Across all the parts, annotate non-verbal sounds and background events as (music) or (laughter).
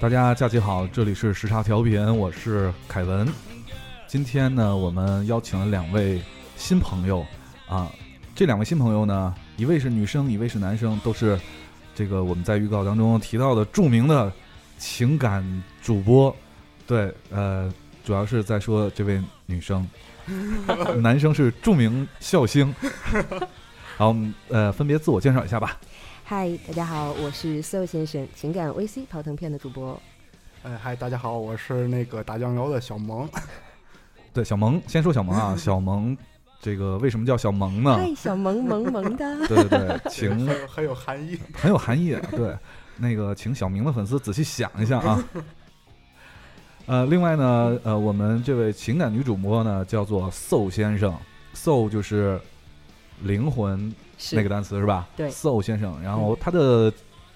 大家假期好，这里是时差调频，我是凯文。今天呢，我们邀请了两位新朋友啊，这两位新朋友呢，一位是女生，一位是男生，都是这个我们在预告当中提到的著名的情感主播。对，呃，主要是在说这位女生，(laughs) 男生是著名笑星。好，呃，分别自我介绍一下吧。嗨，大家好，我是 So 先生，情感 VC 泡腾片的主播。哎，嗨，大家好，我是那个打酱油的小萌。(laughs) 对，小萌，先说小萌啊，(laughs) 小萌，这个为什么叫小萌呢？嗨，小萌萌萌的。(laughs) 对对对，请很有含义，很有含义。对，那个，请小明的粉丝仔细想一下啊。呃，另外呢，呃，我们这位情感女主播呢，叫做 So 先生，So 就是灵魂。那个单词是吧？对，So 先生，然后他的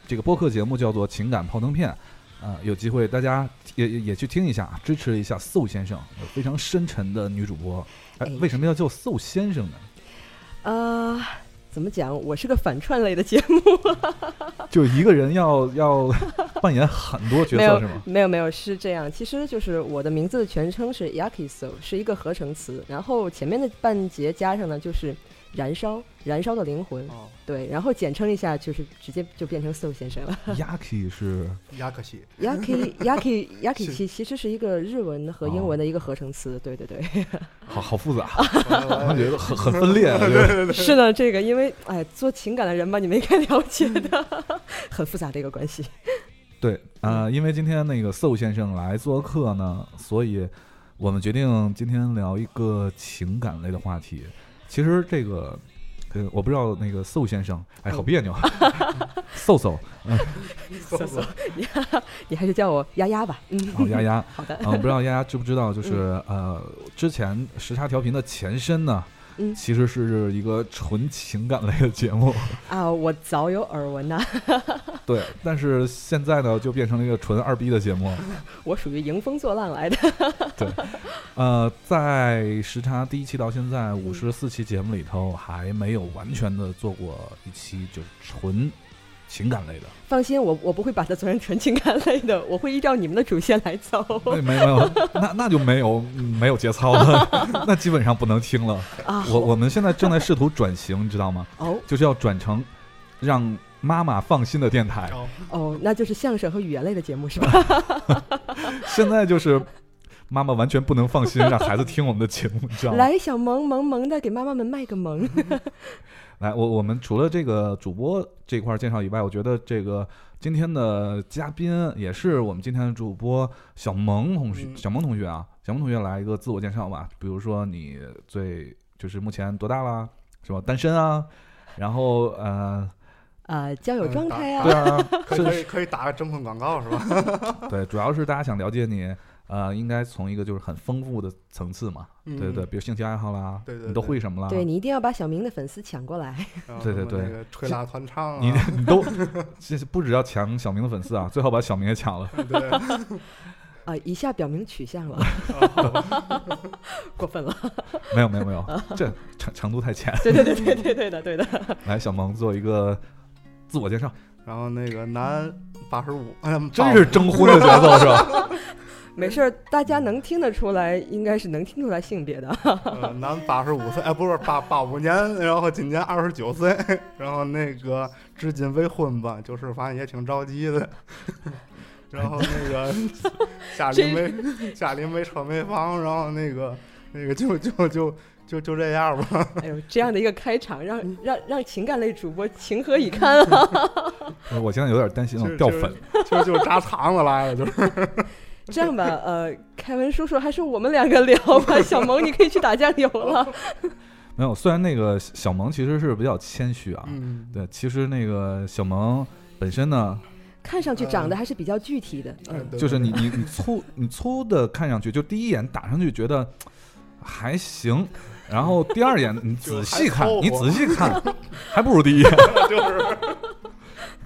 这个播客节目叫做《情感泡腾片》，啊，有机会大家也也去听一下，支持一下 So 先生，非常深沉的女主播。哎，为什么要叫 So 先生呢？呃，怎么讲？我是个反串类的节目，(laughs) (laughs) 就一个人要要扮演很多角色是吗？没有没有是这样，其实就是我的名字的全称是 Yaki So，是一个合成词，然后前面的半截加上呢就是。燃烧，燃烧的灵魂，对，然后简称一下，就是直接就变成 So 先生了。Yaki (laughs) 是 Yaki Yaki Yaki Yaki (laughs) 其其实是一个日文和英文的一个合成词，对对对。(laughs) 好好复杂，我觉得很很分裂。是的，这个因为哎，做情感的人吧，你们应该了解的，很复杂的一个关系。对，呃，因为今天那个 So 先生来做客呢，所以我们决定今天聊一个情感类的话题。其实这个，呃，我不知道那个搜先生，哎，好别扭啊，(laughs) 邹邹，(laughs) 邹邹，你 (laughs) 你还是叫我丫丫吧，嗯，丫丫，好的，嗯，不知道丫丫知不知道，就是呃，之前时差调频的前身呢。嗯，其实是一个纯情感类的节目 (laughs) 啊，我早有耳闻呐。(laughs) 对，但是现在呢，就变成了一个纯二逼的节目。(laughs) 我属于迎风作浪来的。对，呃，在时差第一期到现在五十四期节目里头，还没有完全的做过一期就是纯。情感类的，放心，我我不会把它做成纯情感类的，我会依照你们的主线来走。没有没有，(laughs) 那那就没有没有节操了，(laughs) 那基本上不能听了。啊，我我们现在正在试图转型，你知道吗？哦，就是要转成让妈妈放心的电台。哦，那就是相声和语言类的节目是吧？(laughs) 现在就是妈妈完全不能放心让孩子听我们的节目，你知道吗？来，小萌萌萌的给妈妈们卖个萌。来，我我们除了这个主播这块介绍以外，我觉得这个今天的嘉宾也是我们今天的主播小萌同学，小萌同学啊，小萌同学来一个自我介绍吧。比如说你最就是目前多大了，是吧？单身啊，然后呃呃交友状态啊，对啊，可以可以打个征婚广告是吧？(laughs) 对，主要是大家想了解你。呃，应该从一个就是很丰富的层次嘛，对对对，比如兴趣爱好啦，对对，你都会什么啦？对你一定要把小明的粉丝抢过来。对 (laughs) 对对，吹拉弹唱，(laughs) 你你都，这是不只要抢小明的粉丝啊，最好把小明也抢了。(laughs) 对，啊，一下表明取向了，过分了。没有没有没有，这程程度太浅。对对对对对对的对的。来，小萌做一个自我介绍。然后那个男八十五，真是征婚的节奏是吧？没事儿，大家能听得出来，应该是能听出来性别的。男八十五岁，哎，不是八八五年，然后今年二十九岁，然后那个至今未婚吧，就是反正也挺着急的。(laughs) 然后那个 (laughs) 家里没家里没车没房，然后那个那个就就就就就这样吧。哎呦，这样的一个开场，让让让情感类主播情何以堪啊！(laughs) 我现在有点担心掉粉，就就扎肠子来了，就是。(laughs) 这样吧，呃，凯文叔叔，还是我们两个聊吧。小萌，你可以去打酱油了。(laughs) 没有，虽然那个小萌其实是比较谦虚啊。嗯。对，其实那个小萌本身呢，看上去长得还是比较具体的。嗯。就是你你你粗 (laughs) 你粗的看上去，就第一眼打上去觉得还行，然后第二眼你仔细看，你仔细看还不如第一眼。就是。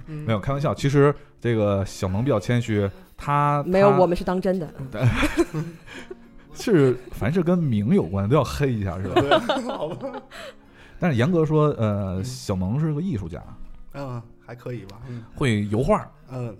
没有开玩笑，其实这个小萌比较谦虚。他没有，我们是当真的。(laughs) 是，凡是跟名有关都要黑一下，是吧？(laughs) 好吧。但是严格说，呃，小萌是个艺术家。嗯，还可以吧。会油画。嗯，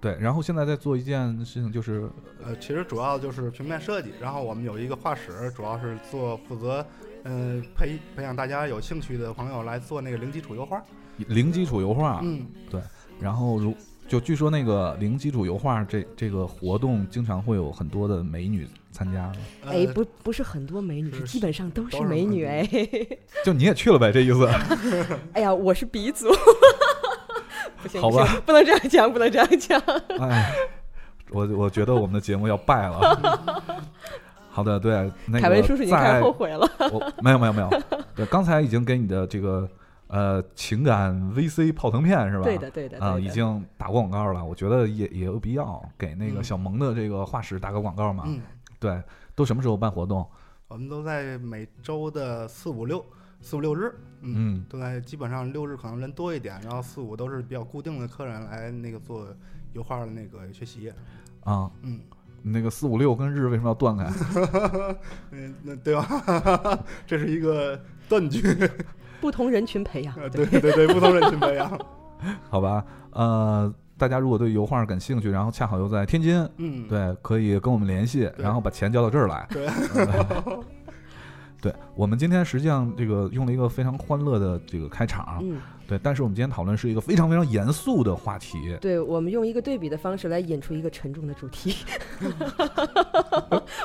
对，然后现在在做一件事情，就是呃，其实主要就是平面设计，然后我们有一个画室，主要是做负责，嗯，培培养大家有兴趣的朋友来做那个零基础油画。零基础油画，嗯，对。然后如就据说那个零基础油画这这个活动，经常会有很多的美女参加。哎，不不是很多美女，是基本上都是美女哎。(laughs) 就你也去了呗，这意思？(laughs) 哎呀，我是鼻祖。(laughs) 不行，好吧，不能这样讲，不能这样讲。哎，我我觉得我们的节目要败了。好的，对，那个凯文叔叔，你开始后悔了。我没有没有没有，对，刚才已经给你的这个呃情感 VC 泡腾片是吧？对的对的啊，已经打过广告了。我觉得也也有必要给那个嗯小萌的这个画室打个广告嘛。嗯，对，都什么时候办活动？我们都在每周的四五六四五六日，嗯，嗯都在基本上六日可能人多一点，然后四五都是比较固定的客人来那个做油画的那个学习。啊，嗯，那个四五六跟日为什么要断开？(laughs) 嗯，那对吧？(laughs) 这是一个断句。不同人群培养。呃，对对对，不同人群培养。(laughs) 好吧，呃，大家如果对油画感兴趣，然后恰好又在天津，嗯，对，可以跟我们联系，然后把钱交到这儿来。对 (laughs) 我们今天实际上这个用了一个非常欢乐的这个开场，嗯，对，但是我们今天讨论是一个非常非常严肃的话题。对，我们用一个对比的方式来引出一个沉重的主题。(laughs)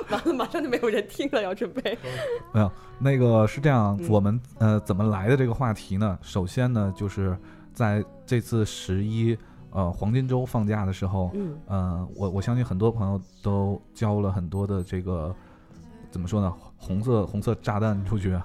完了，马上就没有人听了，要准备。(laughs) 没有，那个是这样，嗯我们呃怎么来的这个话题呢？首先呢，就是在这次十一呃黄金周放假的时候，嗯，呃，我我相信很多朋友都交了很多的这个怎么说呢，红色红色炸弹出去。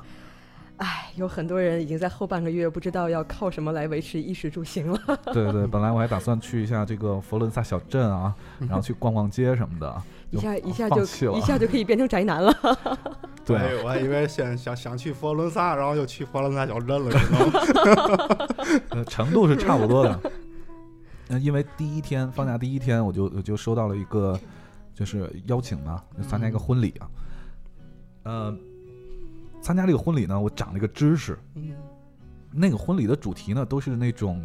哎，有很多人已经在后半个月不知道要靠什么来维持衣食住行了。(laughs) 对对，本来我还打算去一下这个佛罗伦萨小镇啊，然后去逛逛街什么的，(laughs) 一下一下就一下就可以变成宅男了。(laughs) 对哎我还以为先想想去佛罗伦萨，然后就去佛罗伦萨小镇了，知道吗？呃，程度是差不多的。那，因为第一天放假第一天，我就我就收到了一个就是邀请嘛，就参加一个婚礼啊。呃，参加这个婚礼呢，我长了一个知识，嗯那个婚礼的主题呢都是那种，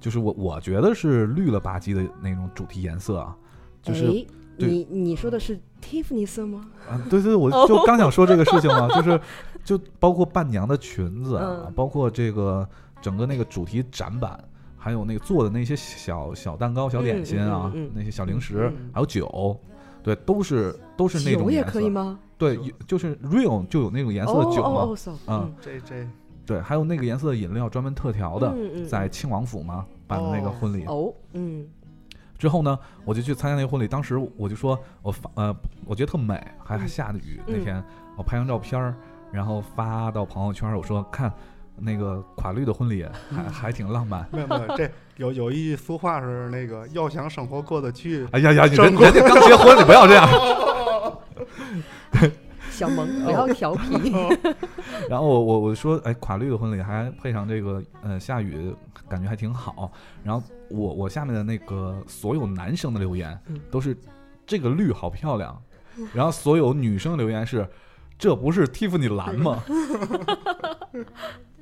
就是我我觉得是绿了吧唧的那种主题颜色啊，就是哎，你你说的是 Tiffany 色吗？啊，对对，我哦 (laughs) 就刚想说这个事情嘛，就是就包括伴娘的裙子啊，嗯。包括这个整个那个主题展板，还有那个做的那些小小蛋糕、小点心啊，那些小零食，嗯还有酒，对，都是都是那种酒也颜色。可以吗？对，有就是 real 就有那种颜色哦的酒嘛，哦哦，so，嗯这这对，还有那个颜色的饮料专门特调的，在庆王府嘛办的那个哦婚礼。哦，嗯之后呢，我就去参加那个婚礼，当时我就说我发呃，我觉得特美，还还嗯下着雨、那嗯天，我拍张照片儿，然后发到朋友圈儿，我说看那个垮绿的婚礼还还挺浪漫。没有没有，这有有一句俗话是那个要想生活过得去，哎呀呀，人人家刚结婚，你不要这样。小萌不要调皮。(laughs) 然后我我我说，哎，垮绿的婚礼还配上这个呃下雨，感觉还挺好。然后我我下面的那个所有男生的留言嗯都是这个绿好漂亮，然后所有女生留言是这不是蒂芙尼蓝吗？(laughs)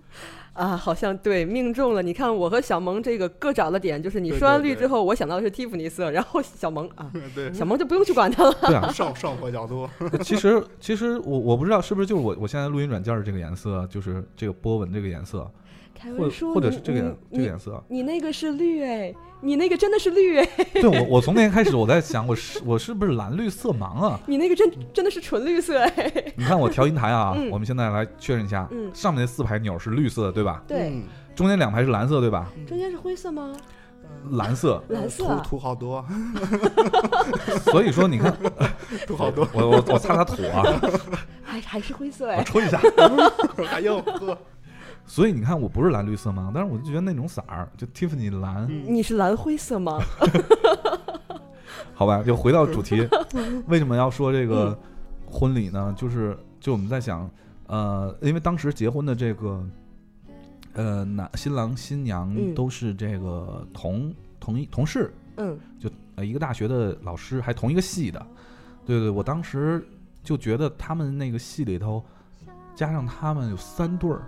啊，好像对，命中了。你看我和小萌这个各找了点，就是你说完绿之后，我想到的是蒂芙尼色，(laughs) 然后小萌啊，(laughs) 对，小萌就不用去管它了。对啊，(laughs) 上上火较多，其实其实我我不知道是不是就是我我现在录音软件的这个颜色，就是这个波纹这个颜色，或凯文说，或者是这个颜这个颜色。你那个是绿哎，你那个真的是绿哎，(laughs) 对我我从那天开始我在想，我是我是不是蓝绿色盲啊？你那个真真的是纯绿色哎。(laughs) 你看我调音台啊，嗯我们现在来确认一下，嗯上面那四排钮是绿色的，对吧？对，嗯，中间两排是蓝色，对吧？中间是灰色吗？蓝色，蓝色啊土土好多，(laughs) 所以说你看，土好多，我我我擦擦土啊，还还是灰色我哎。吹一下。哎呦呵，所以你看，我不是蓝绿色盲，但是我就觉得那种色儿，就 Tiffany 蓝，嗯。你是蓝灰色吗？(laughs) 好吧，就回到主题，(laughs) 为什么要说这个婚礼呢？就是就我们在想，呃，因为当时结婚的这个，呃，男新郎新娘嗯。都是这个同同一同事，嗯。就呃一个大学的老师，还同一个系的。对对，我当时就觉得他们那个系里头，加上他们有三对儿，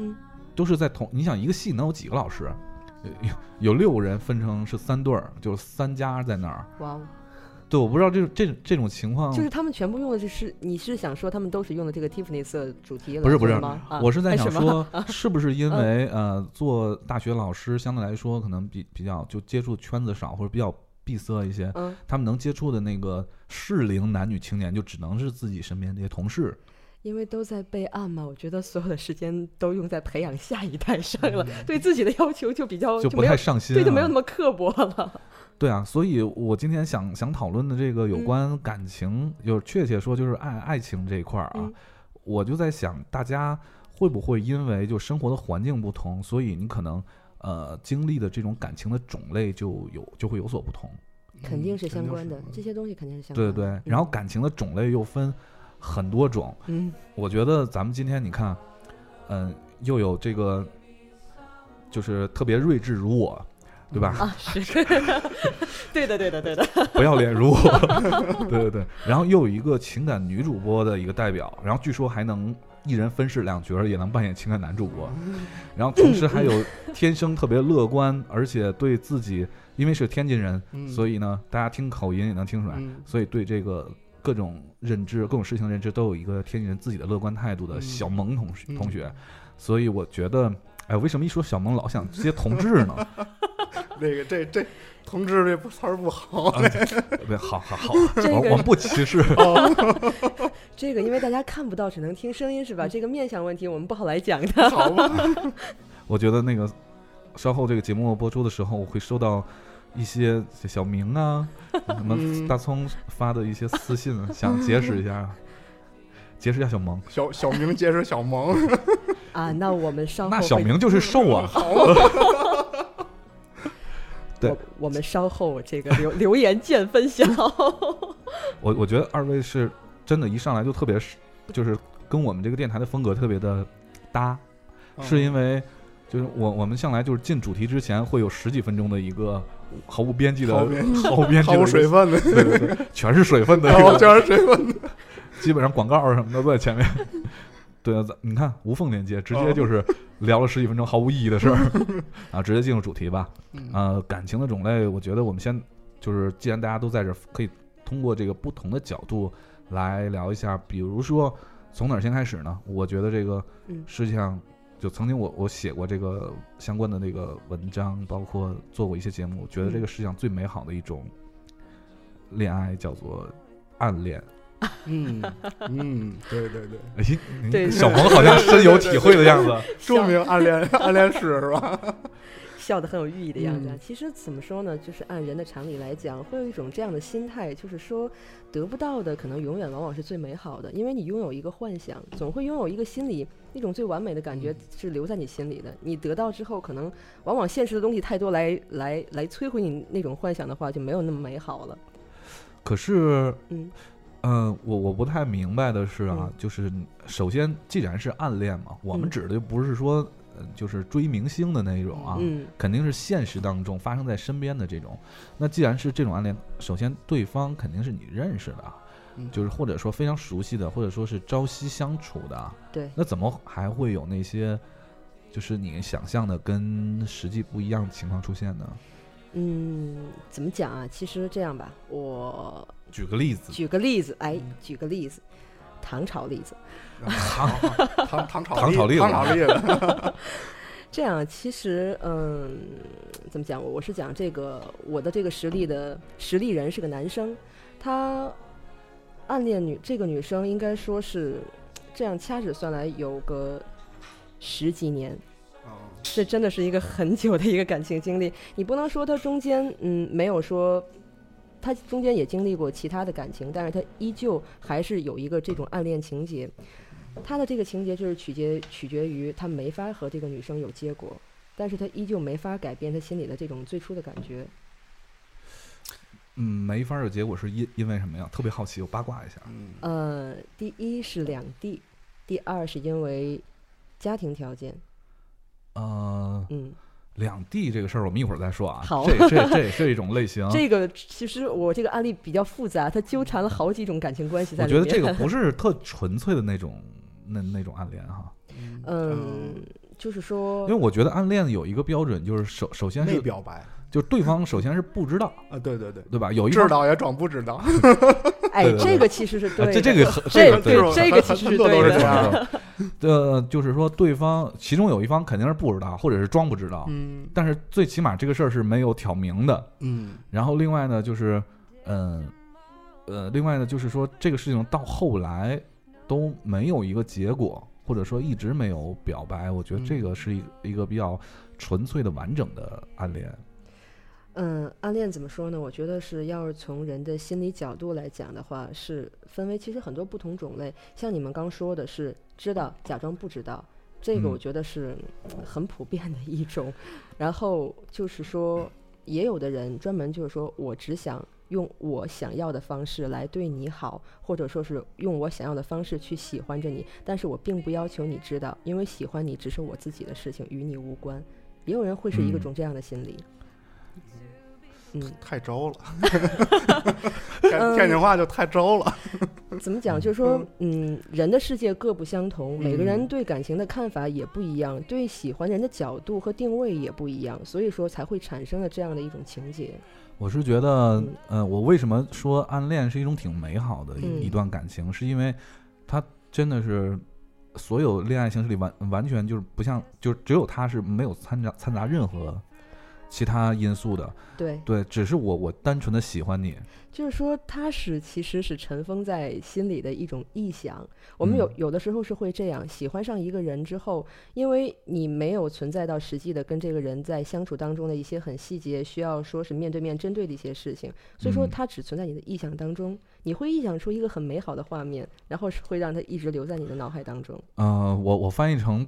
嗯，都是在同。你想一个系能有几个老师？有有六个人分成是三对儿，就是三家在那儿。哇哦！对，我不知道这这这种情况，就是他们全部用的就是你是想说他们都是用的这个 Tiffany 色主题不是不是吗？我是在想说，(laughs) 是不是因为呃做大学老师相对来说可能比比较就接触圈子少或者比较闭塞一些，嗯，他们能接触的那个适龄男女青年就只能是自己身边这些同事。因为都在备案嘛，我觉得所有的时间都用在培养下一代上了，对自己的要求就比较就不太上心，对，就没有那么刻薄了。(laughs) 对啊，所以我今天想想讨论的这个有关感情，就确切说就是爱爱情这一块儿啊，我就在想，大家会不会因为就生活的环境不同，所以你可能呃经历的这种感情的种类就有就会有所不同？肯定是相关的，这些东西肯定是相关的。对对，然后感情的种类又分。很多种，嗯，我觉得咱们今天你看，嗯，又有这个，就是特别睿智如我，对吧？啊，是，(laughs) 对的，对的，对的，(laughs) 不要脸如我，(laughs) 对对对。然后又有一个情感女主播的一个代表，然后据说还能一人分饰两角，也能扮演情感男主播。然后同时还有天生特别乐观，而且对自己，因为是天津人，所以呢，大家听口音也能听出来，所以对这个。各种认知，各种事情认知，都有一个天津人自己的乐观态度的小萌同学同学，所以我觉得，哎，为什么一说小萌老想接同志呢？(laughs) 那个这这同志这词儿不好，对，好好好，(laughs) 我我不歧视。(laughs) 这个因为大家看不到，只能听声音是吧？这个面相问题我们不好来讲的。好吧。我觉得那个稍后这个节目播出的时候，我会收到。一些小明啊，(laughs) 什么大葱发的一些私信，(laughs) 想结识一下，结识一下小萌。小小明结识小萌 (laughs) 啊，那我们稍后那小明就是瘦啊。对，我们稍后这个留留言见分晓。我我觉得二位是真的，一上来就特别是，就是跟我们这个电台的风格特别的搭，是因为就是我我们向来就是进主题之前会有十几分钟的一个。毫无边际的，毫无边际，毫无水分的，对对对，全是水分的，全是水分的，基本上广告什么的都在前面。(laughs) 对啊，咱你看无缝连接，直接就是聊了十几分钟毫无意义的事儿 (laughs) 啊，直接进入主题吧。呃，感情的种类，我觉得我们先就是，既然大家都在这，可以通过这个不同的角度来聊一下。比如说，从哪儿先开始呢？我觉得这个实际上。就曾经我我写过这个相关的那个文章，包括做过一些节目，觉得这个世界上最美好的一种恋爱叫做暗恋。(laughs) 嗯嗯，对对对，哎，小萌好像深有体会的样子，(laughs) (laughs) 著名暗恋暗恋史是吧？笑得很有寓意的样子啊。其实怎么说呢？就是按人的常理来讲，会有一种这样的心态，就是说得不到的可能永远往往是最美好的，因为你拥有一个幻想，总会拥有一个心里那种最完美的感觉是留在你心里的。你得到之后，可能往往现实的东西太多，来来来摧毁你那种幻想的话，就没有那么美好了。可是，嗯嗯，我我不太明白的是啊，就是首先既然是暗恋嘛，我们指的就不是说。就是追明星的那一种啊，肯定是现实当中发生在身边的这种。那既然是这种暗恋，首先对方肯定是你认识的，就是或者说非常熟悉的，或者说是朝夕相处的。对。那怎么还会有那些，就是你想象的跟实际不一样的情况出现呢？嗯，怎么讲啊？其实这样吧，我举个例子。举个例子，哎，举个例子。唐朝例子，糖糖糖炒糖炒栗子，糖炒栗子。这样，其实，嗯，怎么讲？我是讲这个，我的这个实力的实力人是个男生，他暗恋女这个女生，应该说是这样掐指算来有个十几年，这真的是一个很久的一个感情经历。你不能说他中间，嗯，没有说。他中间也经历过其他的感情，但是他依旧还是有一个这种暗恋情节。他的这个情节就是取决取决于他没法和这个女生有结果，但是他依旧没法改变他心里的这种最初的感觉。嗯，没法有结果是因因为什么呀？特别好奇，我八卦一下。嗯。呃，第一是两地，第二是因为家庭条件。呃。嗯。两地这个事儿，我们一会儿再说啊。好，这这这也是一种类型。(laughs) 这个其实我这个案例比较复杂，它纠缠了好几种感情关系在里面。我觉得这个不是特纯粹的那种那那种暗恋哈。嗯，就是说，因为我觉得暗恋有一个标准，就是首首先是表白，就对方首先是不知道啊，对对对，对吧？有一知道也装不知道。(laughs) 哎，这个其实是对，这这个这个对这个其实是对的。(laughs) 呃，就是说对方其中有一方肯定是不知道，或者是装不知道。嗯。但是最起码这个事儿是没有挑明的。嗯。然后另外呢，就是嗯呃，另外呢，就是说这个事情到后来都没有一个结果，或者说一直没有表白，我觉得这个是一一个比较纯粹的完整的暗恋。嗯，暗恋怎么说呢？我觉得是要是从人的心理角度来讲的话，是分为其实很多不同种类。像你们刚说的是知道假装不知道，这个我觉得是很普遍的一种。然后就是说，也有的人专门就是说我只想用我想要的方式来对你好，或者说是用我想要的方式去喜欢着你，但是我并不要求你知道，因为喜欢你只是我自己的事情，与你无关。也有人会是一个种这样的心理。嗯，太招了，(laughs) 天津话就太招了。怎么讲？就是说，嗯，人的世界各不相同，每个人对感情的看法也不一样，对喜欢人的角度和定位也不一样，所以说才会产生了这样的一种情节。我是觉得，呃，我为什么说暗恋是一种挺美好的一段感情，是因为它真的是所有恋爱形式里完完全就是不像，就只有它是没有掺杂掺杂任何。其他因素的，对对，只是我我单纯的喜欢你，就是说它是其实是尘封在心里的一种臆想。我们有有的时候是会这样，喜欢上一个人之后，因为你没有存在到实际的跟这个人在相处当中的一些很细节，需要说是面对面针对的一些事情，所以说它只存在你的臆想当中。你会臆想出一个很美好的画面，然后是会让它一直留在你的脑海当中。嗯，我我翻译成。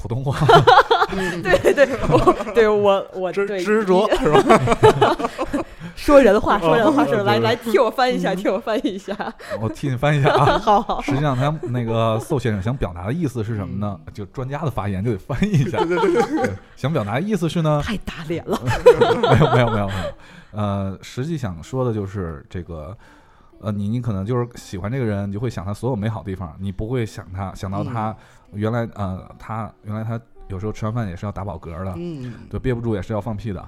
普通话，(laughs) 对对，我对我我执执着是吧？(laughs) 说人话，说人话，说来来替我翻译一下，替我翻译一下。我替你翻译一下啊。(laughs) 好好。实际上，他那个宋先生想表达的意思是什么呢？就专家的发言就得翻译一下。对对对。想表达的意思是呢？太打脸了。没有没有没有没有。呃，实际想说的就是这个，呃，你你可能就是喜欢这个人，你就会想他所有美好地方，你不会想他想到他。原来呃，他原来他有时候吃完饭也是要打饱嗝的，嗯，对，憋不住也是要放屁的，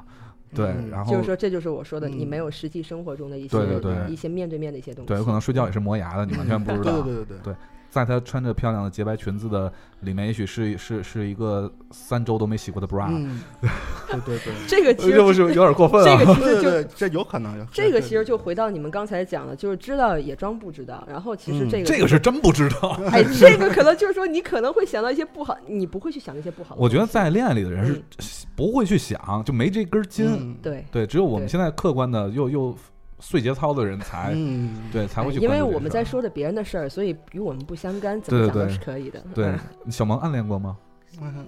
对，然后就是说这就是我说的，你没有实际生活中的一些对对对一些面对面的一些东西，对，有可能睡觉也是磨牙的，你完全不知道，对对对对。在她穿着漂亮的洁白裙子的里面，也许是是是一个三周都没洗过的 bra。嗯，(laughs) 对对对，这个其实是不是有点过分啊？这个其实就 (laughs) 这有可能。这个其实就回到你们刚才讲的，就是知道也装不知道。然后其实这个这个是真不知道。(laughs) 哎，这个可能就是说你可能会想到一些不好，你不会去想那些不好。我觉得在恋爱里的人是不会去想，就没这根筋。对对，只有我们现在客观的又又。碎节操的人才，嗯对才会去。因为我们在说的别人的事儿，所以与我们不相干，怎么讲都是可以的。对，(laughs) 小萌暗恋过吗？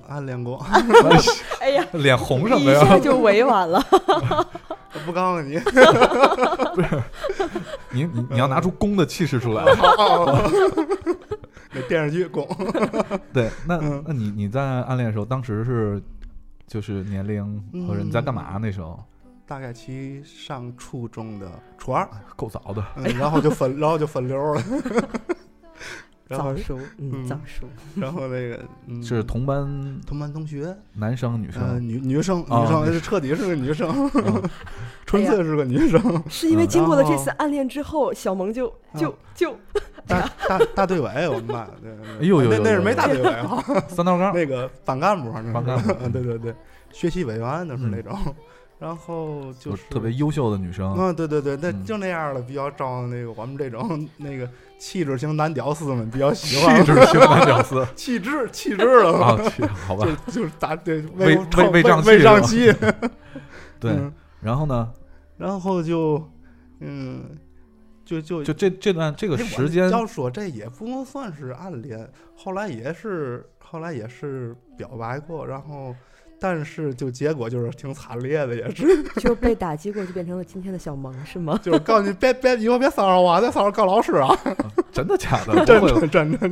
暗恋过。(laughs) 哎呀，(laughs) 脸红什么呀？一下就委婉了。我不告诉你。不是，你你你要拿出攻的气势出来。那电视剧攻。对，那那你你在暗恋的时候，当时是就是年龄或者你在干嘛那时候？大概其上初中的初二，够早的，然后就分，然后就分流 (laughs) 了。(laughs) 早熟，嗯，早熟。然后那个是同班同班同学，男生女生，女女生女生是，彻底是个女生，(laughs) 纯粹是个女生。是因为经过了这次暗恋之后，小萌就就就大大大队委，我们班，哎呦呦，那那是没大队委哈，三道杠，那个班干部，反正班干部，对对对，学习委员都是那种。然后就是特别优秀的女生，嗯，对对对，那就那样的，比较招那个我们这种那个气质型男屌丝们比较喜欢。气质型男屌丝，(laughs) 气质气质了啊，好吧，就就是打对胃胃胃胀气，胀气。对，(laughs) 然后呢？然后就嗯，就就就这这段这个时间，要说这也不能算是暗恋，后来也是后来也是表白过，然后。但是就结果就是挺惨烈的，也是 (laughs) 就被打击过，就变成了今天的小萌，是吗？(laughs) 就是告诉你别别以后别骚扰我，再骚扰告老师啊！(laughs) 真的假的？真的真的。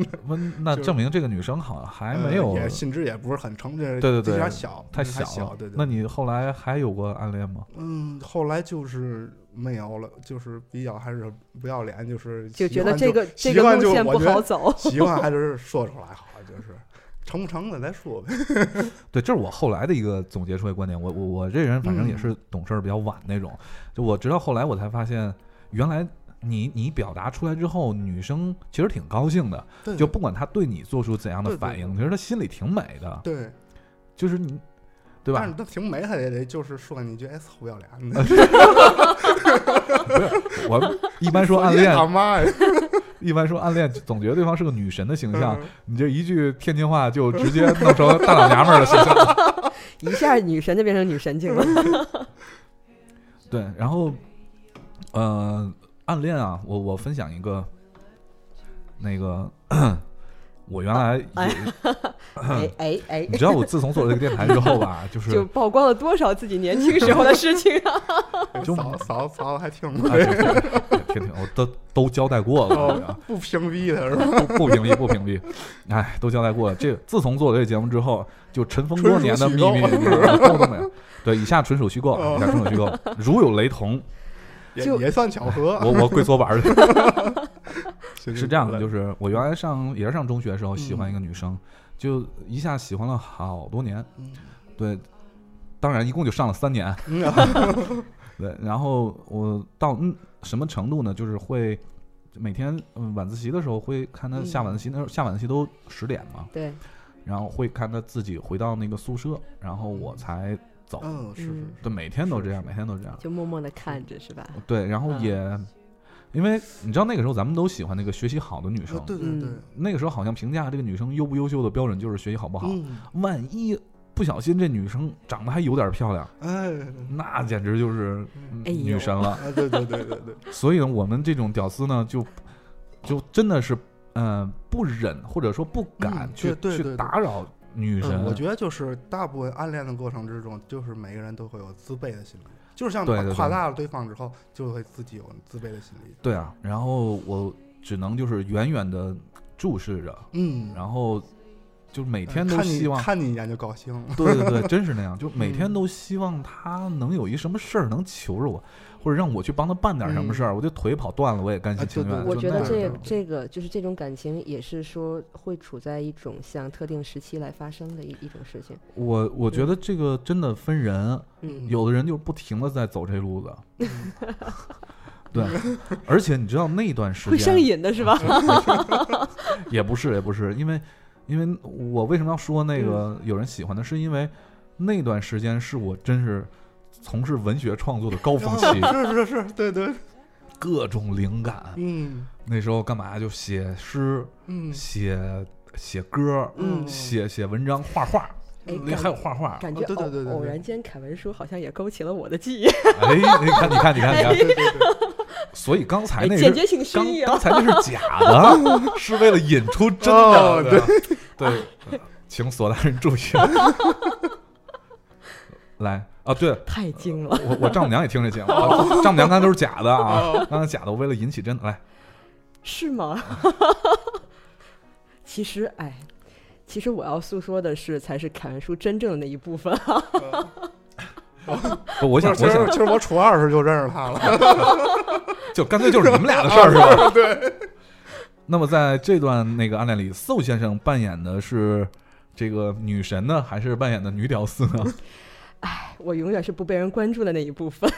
那证明这个女生好像还没有，也心智也不是很成，对对对，有点小，太小。对对。那你后来还有过暗恋吗？嗯，后来就是没有了，就是比较还是不要脸，就是就觉得这个这个路线不好走，习惯还是说出来好，就是。成不成的再说呗。(laughs) 对，这是我后来的一个总结出来观点。我我我这人反正也是懂事儿比较晚那种，就我直到后来我才发现，原来你你表达出来之后，女生其实挺高兴的，就不管她对你做出怎样的反应，其实她心里挺美的。对，就是你。对吧？但是他挺美，他也得就是说你句“哎，臭不要脸”。(laughs) 不是，我一般说暗恋，(laughs) 一般说暗恋，总觉得对方是个女神的形象。你这一句天津话，就直接弄成大老娘们儿的形象，(laughs) 一下女神就变成女神经了。(laughs) 对，然后，呃，暗恋啊，我我分享一个，那个。我原来，(laughs) 哎哎哎，你知道我自从做了这个电台之后吧，就是就曝光了多少自己年轻时候的事情啊！(laughs) 就嫂嫂嫂还听听听，我都都交代过了，不屏蔽他是吧？不不屏蔽不屏蔽，哎，都交代过了。这自从做了这个节目之后，就尘封多年的秘密都都没有。对，以下纯属虚构，以下纯属虚构，如有雷同。也也算巧合，我我跪搓板去。(laughs) 是这样的，就是我原来上也是上中学的时候喜欢一个女生，就一下喜欢了好多年。对，当然一共就上了三年。(laughs) (laughs) 对，然后我到嗯什么程度呢？就是会每天嗯晚自习的时候会看她下晚自习，那时候下晚自习都十点嘛。对。然后会看她自己回到那个宿舍，然后我才。走，嗯，是是，对，每天都这样，每天都这样，就默默的看着，是吧？对，然后也，因为你知道那个时候咱们都喜欢那个学习好的女生，对对对，那个时候好像评价这个女生优不优秀的标准就是学习好不好，万一不小心这女生长得还有点漂亮，哎，那简直就是女神了，对对对对对。(laughs) 所以呢，我们这种屌丝呢，就就真的是，嗯，不忍或者说不敢去去打扰。女神，我觉得就是大部分暗恋的过程之中，就是每个人都会有自卑的心理，就是像夸大了对方之后，就会自己有自卑的心理。对啊，然后我只能就是远远的注视着，嗯，然后就每天都希望看你一眼就高兴。(laughs) 对对对，真是那样，(laughs) 就每天都希望他能有一什么事儿能求着我。或者让我去帮他办点什么事儿，我就腿跑断了，我也甘心情愿。我觉得这这个就是这种感情，也是说会处在一种像特定时期来发生的一一种事情。我我觉得这个真的分人，有的人就不停的在走这路子。(laughs) 对，而且你知道那段时间会上瘾的是吧？也不是也不是，因为因为我为什么要说那个有人喜欢的，是因为那段时间是我真是。从事文学创作的高峰期，(laughs) 是是是，对对，各种灵感，嗯，那时候干嘛就写诗，嗯，写写歌，嗯，写写文章，画画，哎，还有画画，感觉对对对对，偶然间凯文叔好像也勾起了我的记忆，哎，你看你看你看你看，对对对，所以刚才那简洁性刚刚才那是假的，(laughs) 是为了引出真的，对对，请索大人注意，(laughs) 来。啊，对，太精了！我我丈母娘也听这节目，丈母娘刚才都是假的啊，刚才假的，我为了引起真的来，(laughs) 是吗？其实，哎，其实我要诉说的是，才是凯文叔真正的那一部分。不，(laughs) 我想，我想其实我初二时就认识他了，(laughs) 就干脆就是你们俩的事儿，是吧？(laughs) 对。那么在这段那个暗恋里，宋先生扮演的是这个女神呢，还是扮演的女屌丝呢？哎，我永远是不被人关注的那一部分。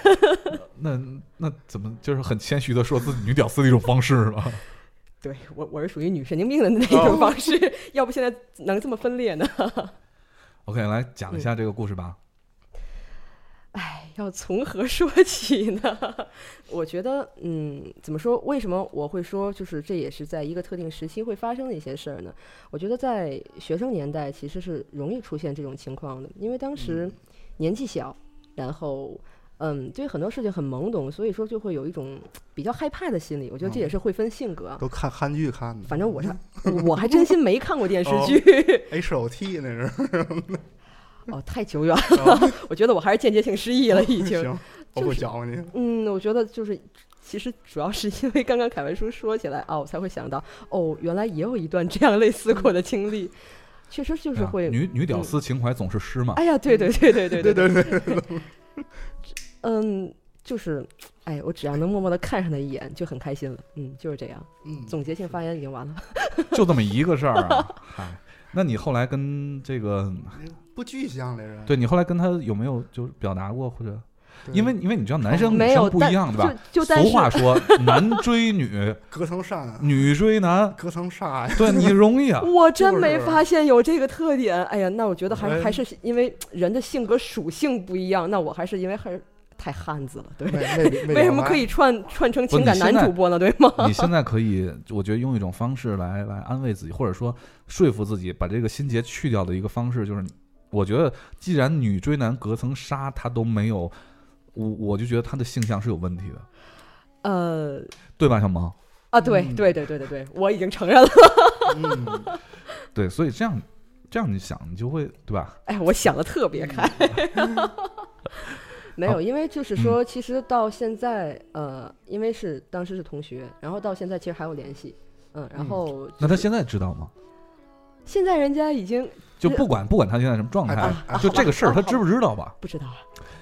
那那怎么就是很谦虚的说自己女屌丝的一种方式是吧？对我，我是属于女神经病的那种方式。要不现在能这么分裂呢？OK，来讲一下这个故事吧。哎，要从何说起呢？(laughs) 我觉得，嗯，怎么说？为什么我会说，就是这也是在一个特定时期会发生的一些事儿呢？我觉得在学生年代其实是容易出现这种情况的，因为当时。年纪小，然后，嗯，对很多事情很懵懂，所以说就会有一种比较害怕的心理。我觉得这也是会分性格。都看韩剧看的。反正我是，(laughs) 我还真心没看过电视剧。H O T 那是。(laughs) 哦，太久远了。(laughs) 我觉得我还是间接性失忆了，已经。行，我不教你。嗯，我觉得就是，其实主要是因为刚刚凯文叔说起来啊，我才会想到，哦，原来也有一段这样类似过的经历。确实就是会女女屌丝情怀总是诗嘛。哎呀，对对对对对对对对。嗯，就是，哎，我只要能默默的看上他一眼，就很开心了。嗯，就是这样。嗯，总结性发言已经完了。就这么一个事儿啊？(laughs) 嗨，那你后来跟这个不具象的人，对你后来跟他有没有就表达过或者？因为因为你知道男生女没有生不一样，对吧？就俗话说，(laughs) 男追女，(laughs) 隔层山，女追男，隔层纱呀，对你容易啊。(laughs) 我真没发现有这个特点。哎呀，那我觉得还哎还是因为人的性格属性不一样。那我还是因为还是太汉子了，对。为什么可以串串成情感男主播呢？对吗？你现在可以，我觉得用一种方式来来安慰自己，或者说说服自己，把这个心结去掉的一个方式，就是我觉得既然女追男隔层纱，他都没有，我我就觉得他的性向是有问题的，呃对吧，小萌？啊，对嗯对对对对对，我已经承认了。嗯，对，所以这样这样你想，你就会对吧？哎，我想的特别开。(laughs) 没有，因为就是说，其实到现在，呃，因为是当时是同学，然后到现在其实还有联系，嗯，然嗯后就是那他现在知道吗？现在人家已经就不管不管他现在什么状态，就这个事儿他知不知道吧？不知道。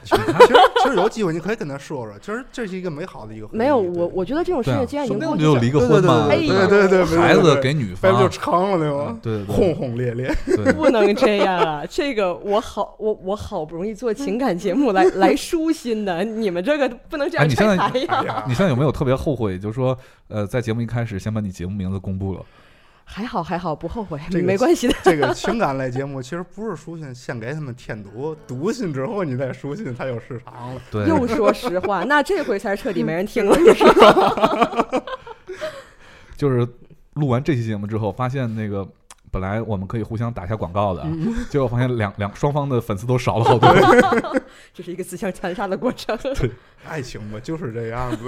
其实其实其实有机会你可以跟他说说，其实这是一个美好的一个。没有，我我觉得这种事情既然已经过去了，就离个婚嘛，对对吧对对对，孩子给给女 (laughs) 外边就方，长了对嗯吗？对对轰轰烈烈，对，(laughs) 不能这样啊！这个我好，我我好不容易做情感节目来 (laughs) 来舒心的，你们这个不能这样哎你现在拆台呀！哎呀你现在有没有特别后悔？就是说，呃，在节目一开始先把你节目名字公布了，还好还好，不后悔，这个没关系的。(laughs) 这个情感类节目其实不是书信，先给他们添堵，读信之后你再书信才有市场了。对，又说实话，(laughs) 那这回才是彻底没人听了，是吧？就是录完这期节目之后，发现那个本来我们可以互相打一下广告的，(laughs) 结果发现两两双方的粉丝都少了好多。这是一个自相残杀的过程。对爱情嘛，就是这样子，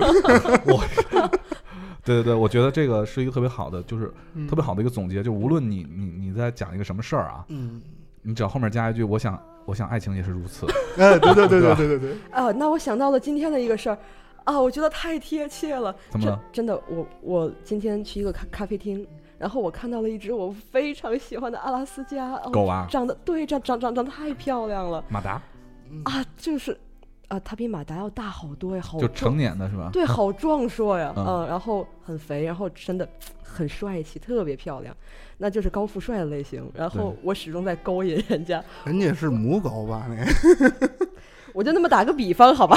对对对，我觉得这个是一个特别好的，就是嗯。特别好的一个总结。就无论你你你在讲一个什么事儿啊，嗯，你只要后面加一句“我想我想爱情也是如此。(laughs) 哎，对对对对对对对对，啊，那我想到了今天的一个事儿，啊，我觉得太贴切了。真怎么了？真的，我我今天去一个咖咖啡厅，然后我看到了一只我非常喜欢的阿拉斯加”哦狗啊，长得对，长长长长得太漂亮了。马达。嗯啊，就是啊，他比马达要大好多呀，好就成年的是吧？对，好壮硕呀，嗯嗯，然后很肥，然后真的很帅气，特别漂亮，那就是高富帅的类型。然后我始终在勾引人家，人家是母狗吧？那个，(laughs) 我就那么打个比方，好吧？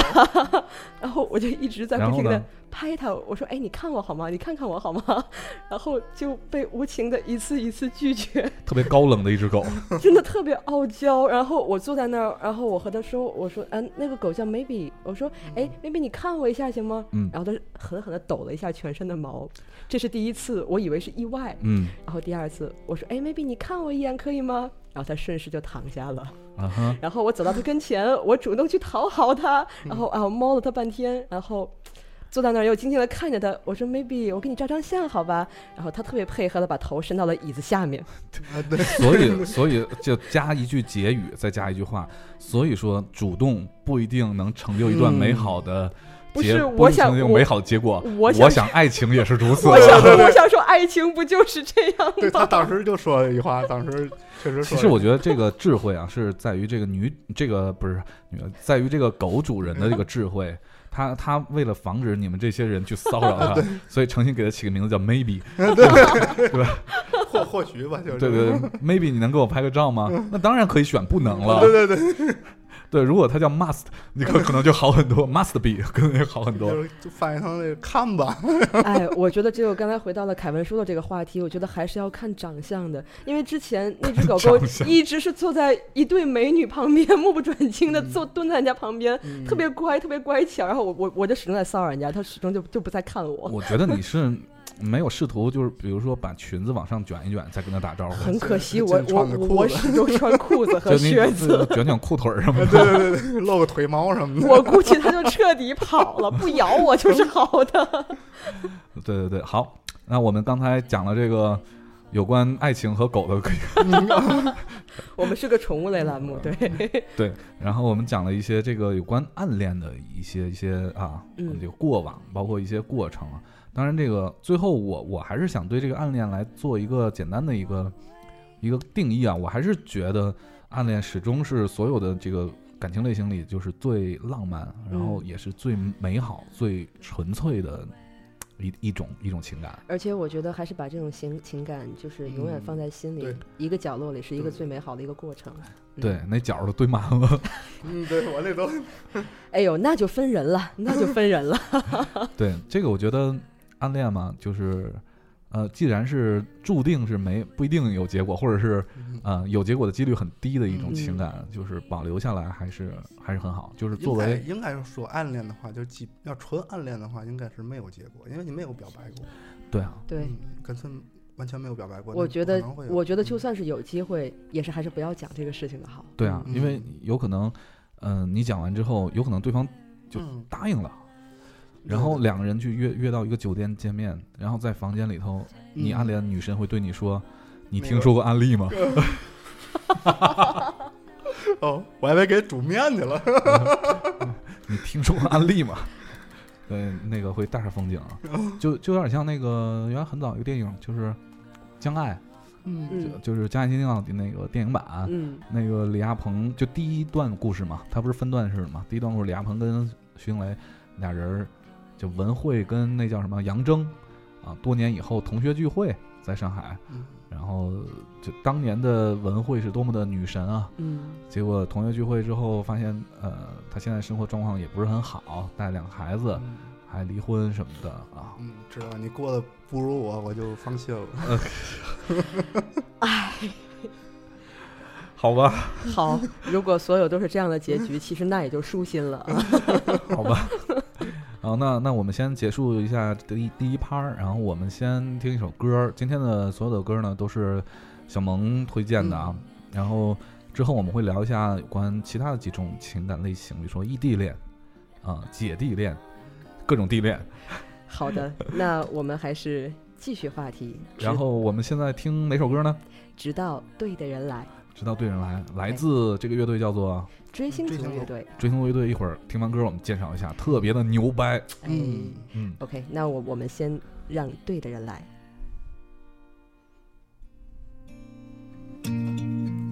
(laughs) 然后我就一直在不停的拍他，我说：“哎，你看我好吗？你看看我好吗？” (laughs) 然后就被无情的一次一次拒绝，(laughs) 特别高冷的一只狗，真的特别傲娇。然后我坐在那儿，然后我和他说：“我说，嗯、那个狗叫 Maybe。我说，哎，Maybe 你看我一下行吗？”嗯然后他狠狠的抖了一下全身的毛，这是第一次，我以为是意外。嗯然后第二次，我说：“哎，Maybe 你看我一眼可以吗？”然后他顺势就躺下了。然后我走到他跟前，我主动去讨好他，然后啊我摸了他半天，然后坐在那儿又静静的看着他。我说 maybe 我给你照张相好吧？然后他特别配合的把头伸到了椅子下面。啊对，(laughs) 所以所以就加一句结语，再加一句话。所以说，主动不一定能成就一段美好的不是我想美好结果。我想想爱情也是如此。我想 (laughs) 我想说爱情不就是这样对他？当时就说了一句话，当时确实。其实我觉得这个智慧啊，是在于这个女，这个不是女，在于这个狗主人的这个智慧。他他为了防止你们这些人去骚扰 (laughs) 他，所以诚心给他起个名字叫 Maybe (laughs) 对。吧。或或许吧，就是。对对对，Maybe 你能给我拍个照吗？(laughs) 那当然可以选不能了。对对对，对，如果它叫 Must，你可可能就好很多，Must be 可能就好很多。就是就翻译成那个看吧，(laughs) 哎，我觉得只有刚才回到了凯文说的这个话题，我觉得还是要看长相的，因为之前那只狗狗一直是坐在一对美女旁边，目不转睛的坐蹲在人家旁边，嗯特别乖，特别乖巧。然后我我我就始终在骚扰人家，它始终就就不再看我，我觉得你是没有试图，就是比如说把裙子往上卷一卷，再跟他打招呼。很可惜，我我穿的裤子我始终穿裤子和靴子。卷卷裤腿儿什么的。对对对，露个腿毛什么的。我估计他就彻底跑了，不咬我就是好的。(laughs) 对对对，好，那我们刚才讲了这个有关爱情和狗的 (laughs) (laughs) 我们是个宠物类栏目，对，对，然后我们讲了一些这个有关暗恋的一些一些啊，嗯这个过往，包括一些过程啊。当然，这个最后我我还是想对这个暗恋来做一个简单的一个一个定义啊。我还是觉得暗恋始终是所有的这个感情类型里就是最浪漫，然后嗯也是最美好、最纯粹的一一种一种情感。而且我觉得还是把这种情情感就是永远放在心里一个角落里，是一个最美好的一个过程。对，那角都堆满了。(laughs) 嗯，对我那都。哎呦，那就分人了，那就分人了。(laughs) 对，这个我觉得暗恋嘛，就是。呃，既然是注定是没不一定有结果，或者是呃有结果的几率很低的一种情感，就是保留下来还是还是很好。就是作为应该说暗恋的话，就既要纯暗恋的话，应该是没有结果，因为你没有表白过。对啊，对，干脆完全没有表白过。我觉得，我觉得就算是有机会，也是还是不要讲这个事情的好。对啊，因为有可能，嗯，你讲完之后，有可能对方就答应了。然后两个人去约约到一个酒店见面，然后在房间里头，你暗恋的女神会对你说：“你听说过安利吗？” (laughs) 哦，我还以为给煮面去了。(laughs) 你听说过安利吗？对，那个会带上风景啊，就就有点像那个原来很早一个电影，就是《将爱》，嗯，就是《将爱情定》的那个电影版，嗯，那个李亚鹏就第一段故事嘛，他不是分段式的嘛，第一段故事李亚鹏跟徐静蕾俩人。就文慧跟那叫什么杨铮，啊，多年以后同学聚会在上海，然后就当年的文慧是多么的女神啊，嗯，结果同学聚会之后发现，呃，她现在生活状况也不是很好，带两个孩子，还离婚什么的啊，嗯，知道你过得不如我，我就放弃了，(laughs) 哎，好吧，好，如果所有都是这样的结局，其实那也就舒心了，(laughs) 好吧。好，那那我们先结束一下第一第一趴儿，然后我们先听一首歌。今天的所有的歌呢，都是小萌推荐的啊。然后之后我们会聊一下有关其他的几种情感类型，比如说异地恋啊、姐弟恋、各种地恋。(laughs) 好的，那我们还是继续话题。然后我们现在听哪首歌呢？直到对的人来。直到对人来，来自这个乐队叫做追星族乐队。追星族乐队，一会儿听完歌我们介绍一下，特别的牛掰。嗯嗯，OK，那我我们先让对的人来。个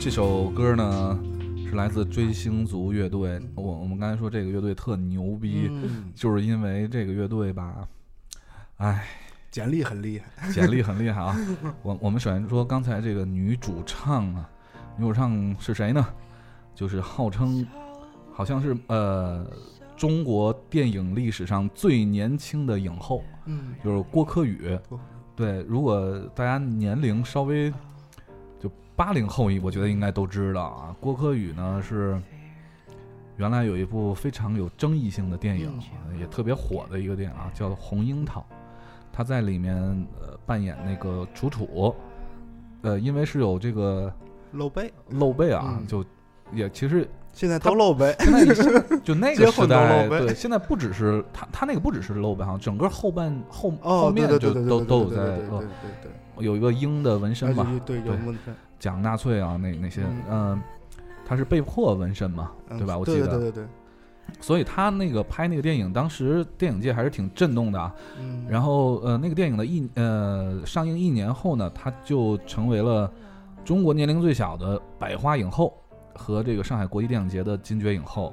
这首歌呢，是来自追星族乐队。我我们刚才说这个乐队特牛逼，就是因为这个乐队吧，哎，简历很厉害，简历很厉害啊。(laughs) 我我们首先说刚才这个女主唱啊，女主唱是谁呢？就是号称好像是呃中国电影历史上最年轻的影后，嗯，就是郭柯宇。对，如果大家年龄稍微。八零后，我觉得应该都知道啊。郭柯宇呢是原来有一部非常有争议性的电影，也特别火的一个电影啊，叫《红樱桃》。他在里面呃扮演那个楚楚，呃，因为是有这个露背，露背啊，就也其实现在都露背。现在就那个 (laughs) 时代，对，现在不只是他，他那个不只是露背哈，整个后半后后面就都都有在对对有一个鹰的纹身嘛，对有纹身。讲纳粹啊，那那些，嗯，他是被迫纹身嘛，对吧？我记得，对对对。所以他那个拍那个电影，当时电影界还是挺震动的。嗯。然后呃，那个电影的一呃上映一年后呢，他就成为了中国年龄最小的百花影后和这个上海国际电影节的金爵影后，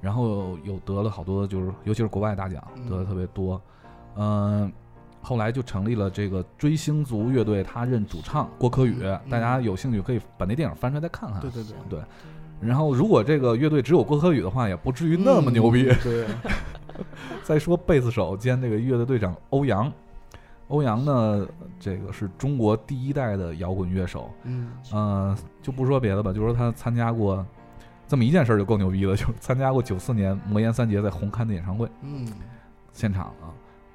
然后有得了好多，就是尤其是国外大奖得的特别多，嗯。后来就成立了这个追星族乐队，他任主唱郭柯宇。大家有兴趣可以把那电影翻出来再看看。对对对对。然后，如果这个乐队只有郭柯宇的话，也不至于那么牛逼。对。(laughs) 再说贝斯手兼这个乐队队长欧阳，欧阳呢，这个是中国第一代的摇滚乐手。嗯。呃，就不说别的吧，就说他参加过这么一件事就够牛逼了，就是参加过九四年魔岩三杰在红磡的演唱会。嗯。现场啊。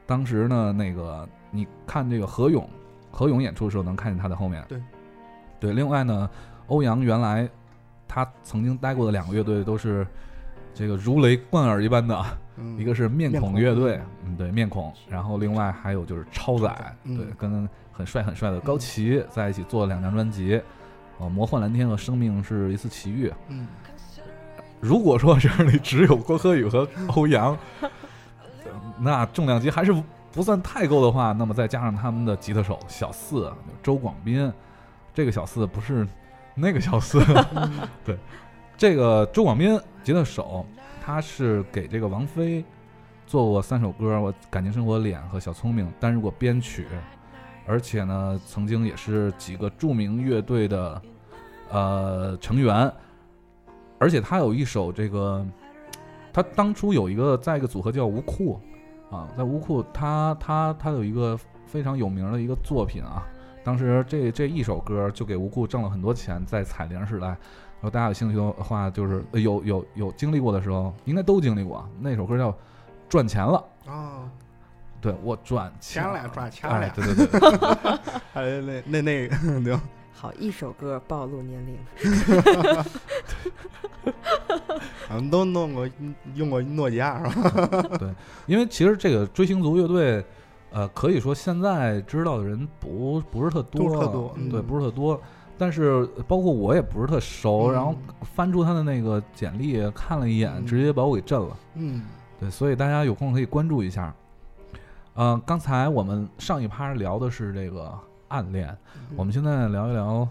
当时呢，那个你看这个何勇，何勇演出的时候能看见他在后面。对，对。另外呢，欧阳原来他曾经待过的两个乐队都是这个如雷贯耳一般的，一个是面孔乐队，嗯，对，面孔。然后另外还有就是超载，对，跟很帅很帅的高旗在一起做了两张专辑，呃，魔幻蓝天和生命是一次奇遇。嗯。如果说这里只有郭柯宇和欧阳。那重量级还是不算太够的话，那么再加上他们的吉他手小四周广斌，这个小四不是那个小四，(laughs) (laughs) 对，这个周广斌吉他手，他是给这个王菲做过三首歌，我感情生活脸和小聪明担任过编曲，而且呢，曾经也是几个著名乐队的呃成员，而且他有一首这个，他当初有一个在一个组合叫吴库。啊，在乌库，他他他有一个非常有名的一个作品啊，当时这这一首歌就给吴库挣了很多钱，在彩铃时代。然后大家有兴趣的话，就是有有有经历过的时候，应该都经历过。那首歌叫《赚钱了》啊，对我赚钱了，赚钱了，对对对，(laughs) 还有那那那个对。好，一首歌暴露年龄。(laughs) (laughs) (laughs) 俺们都弄过用过诺基亚是吧？(laughs) 对，因为其实这个追星族乐队，呃，可以说现在知道的人不不是特多，特多，对，不是特多。但是包括我也不是特熟，然后翻出他的那个简历看了一眼，直接把我给震了。嗯，对，所以大家有空可以关注一下。呃，刚才我们上一趴聊的是这个。暗恋，我们现在聊一聊，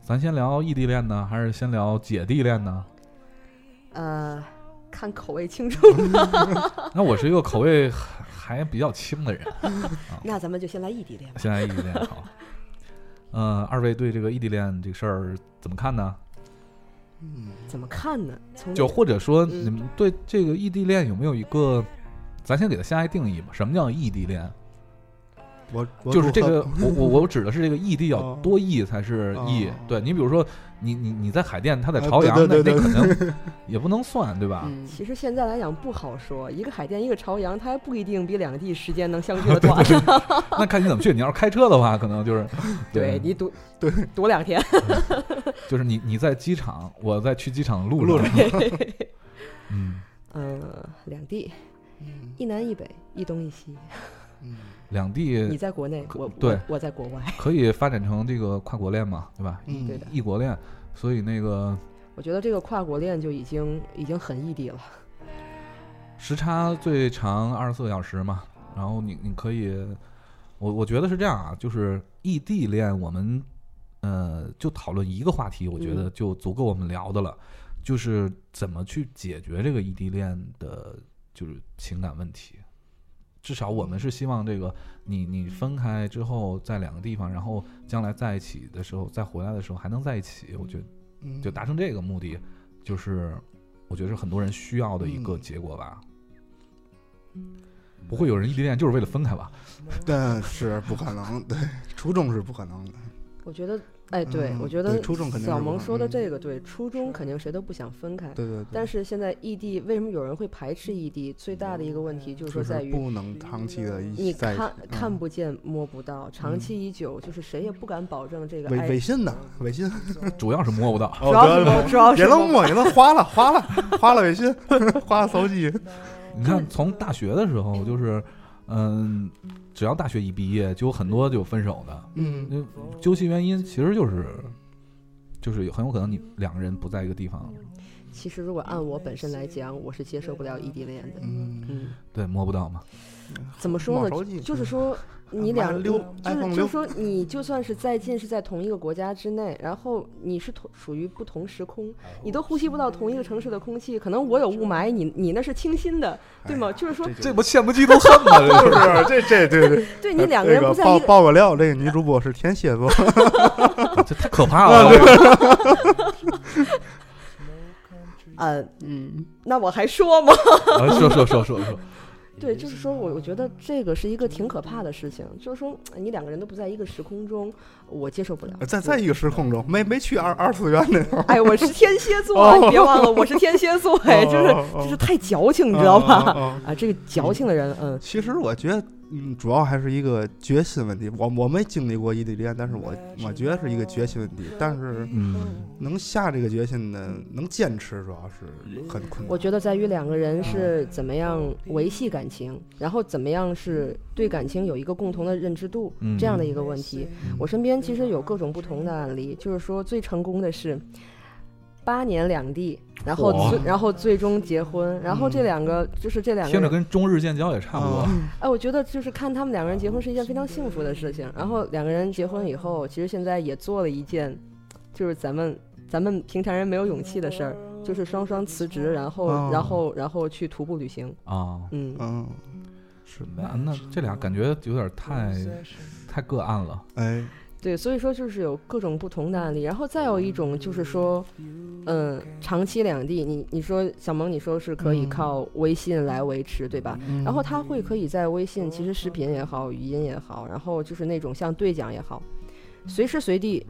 咱先聊异地恋呢，还是先聊姐弟恋呢？呃，看口味轻重。(laughs) 那我是一个口味还比较轻的人。(laughs) 那咱们就先来异地恋吧。先来异地恋好。(laughs) 呃，二位对这个异地恋这个事儿怎么看呢？嗯，怎么看呢？就或者说，你们对这个异地恋有没有一个，咱先给它下一定义吧？什么叫异地恋？我就是这个，(laughs) 我我我指的是这个异地要多异才是异。对你比如说，你你你在海淀，他在朝阳，那那可 (laughs) 能也不能算，对吧？其实现在来讲不好说，一个海淀，一个朝阳，它还不一定比两地时间能相距的 (laughs) 短。那看你怎么去。你要是开车的话，可能就是对你堵对堵两天。就是你你在机场，我在去机场的路上。嗯嗯，两地，一南一北，一东一西。嗯。两地，你在国内，我对，我在国外，(laughs) 可以发展成这个跨国恋嘛，对吧？嗯，对的，异国恋。所以那个，我觉得这个跨国恋就已经已经很异地了。时差最长二十四个小时嘛，然后你你可以，我我觉得是这样啊，就是异地恋，我们呃就讨论一个话题，我觉得就足够我们聊的了，就是怎么去解决这个异地恋的，就是情感问题。至少我们是希望这个你你分开之后在两个地方，然后将来在一起的时候再回来的时候还能在一起，我觉得就达成这个目的，就是我觉得是很多人需要的一个结果吧。不会有人异地恋就是为了分开吧？(laughs) (laughs) 但是不可能，对，初衷是不可能的。我觉得。哎，对，我觉得小萌说的这个对，初中肯定谁都不想分开。对对。但是现在异地，为什么有人会排斥异地？最大的一个问题就是说在于不能长期的。你看看不见摸不到，长期已久，就是谁也不敢保证这个。微微信呢？微信 (laughs) 主要是摸不到，主要是主要是也能摸，(laughs) 别能花了，花了，花了微信，(laughs) 花了手机。你看，从大学的时候就是。嗯，只要大学一毕业，就有很多就分手的。嗯，究其原因，其实就是，就是很有可能你两个人不在一个地方。其实，如果按我本身来讲，我是接受不了异地恋的。嗯嗯，对，摸不到嘛。怎么说呢？就是说。你俩溜就是就是说，你就算是再近，是在同一个国家之内，然后你是同属于不同时空，你都呼吸不到同一个城市的空气。可能我有雾霾，你你那是清新的，对吗？就是说，这不羡慕嫉妒恨吗？是不是？这这对 (laughs) 对，对你两个人不在一个。爆个料，这个女主播是天蝎座，(laughs) (laughs) 这太可怕了。呃嗯，那我还说吗？说说说说说。对，就是说我我觉得这个是一个挺可怕的事情，就是说你两个人都不在一个时空中，我接受不了。在在一个时空中，没没去二二次元那头。哎，我是天蝎座，你别忘了我是天蝎座，哎，就是就是太矫情，你知道吧？啊，这个矫情的人，嗯。其实我觉得。嗯，主要还是一个决心问题。我我没经历过异地恋，但是我我觉得是一个决心问题。但是，嗯，能下这个决心的，能坚持，主要是很困难。我觉得在于两个人是怎么样维系感情，然后怎么样是对感情有一个共同的认知度这样的一个问题。我身边其实有各种不同的案例，就是说最成功的是。八年两地，然后最然后最终结婚，然后这两个就是这两个听着跟中日建交也差不多。哎，我觉得就是看他们两个人结婚是一件非常幸福的事情。然后两个人结婚以后，其实现在也做了一件，就是咱们咱们平常人没有勇气的事儿，就是双双辞职，然后然后然后去徒步旅行啊。嗯嗯，是那那这俩感觉有点太太个案了，哎。对，所以说就是有各种不同的案例，然后再有一种就是说，嗯，长期两地，你你说小萌，你说是可以靠微信来维持，对吧？然后他会可以在微信，其实视频也好，语音也好，然后就是那种像对讲也好，随时随地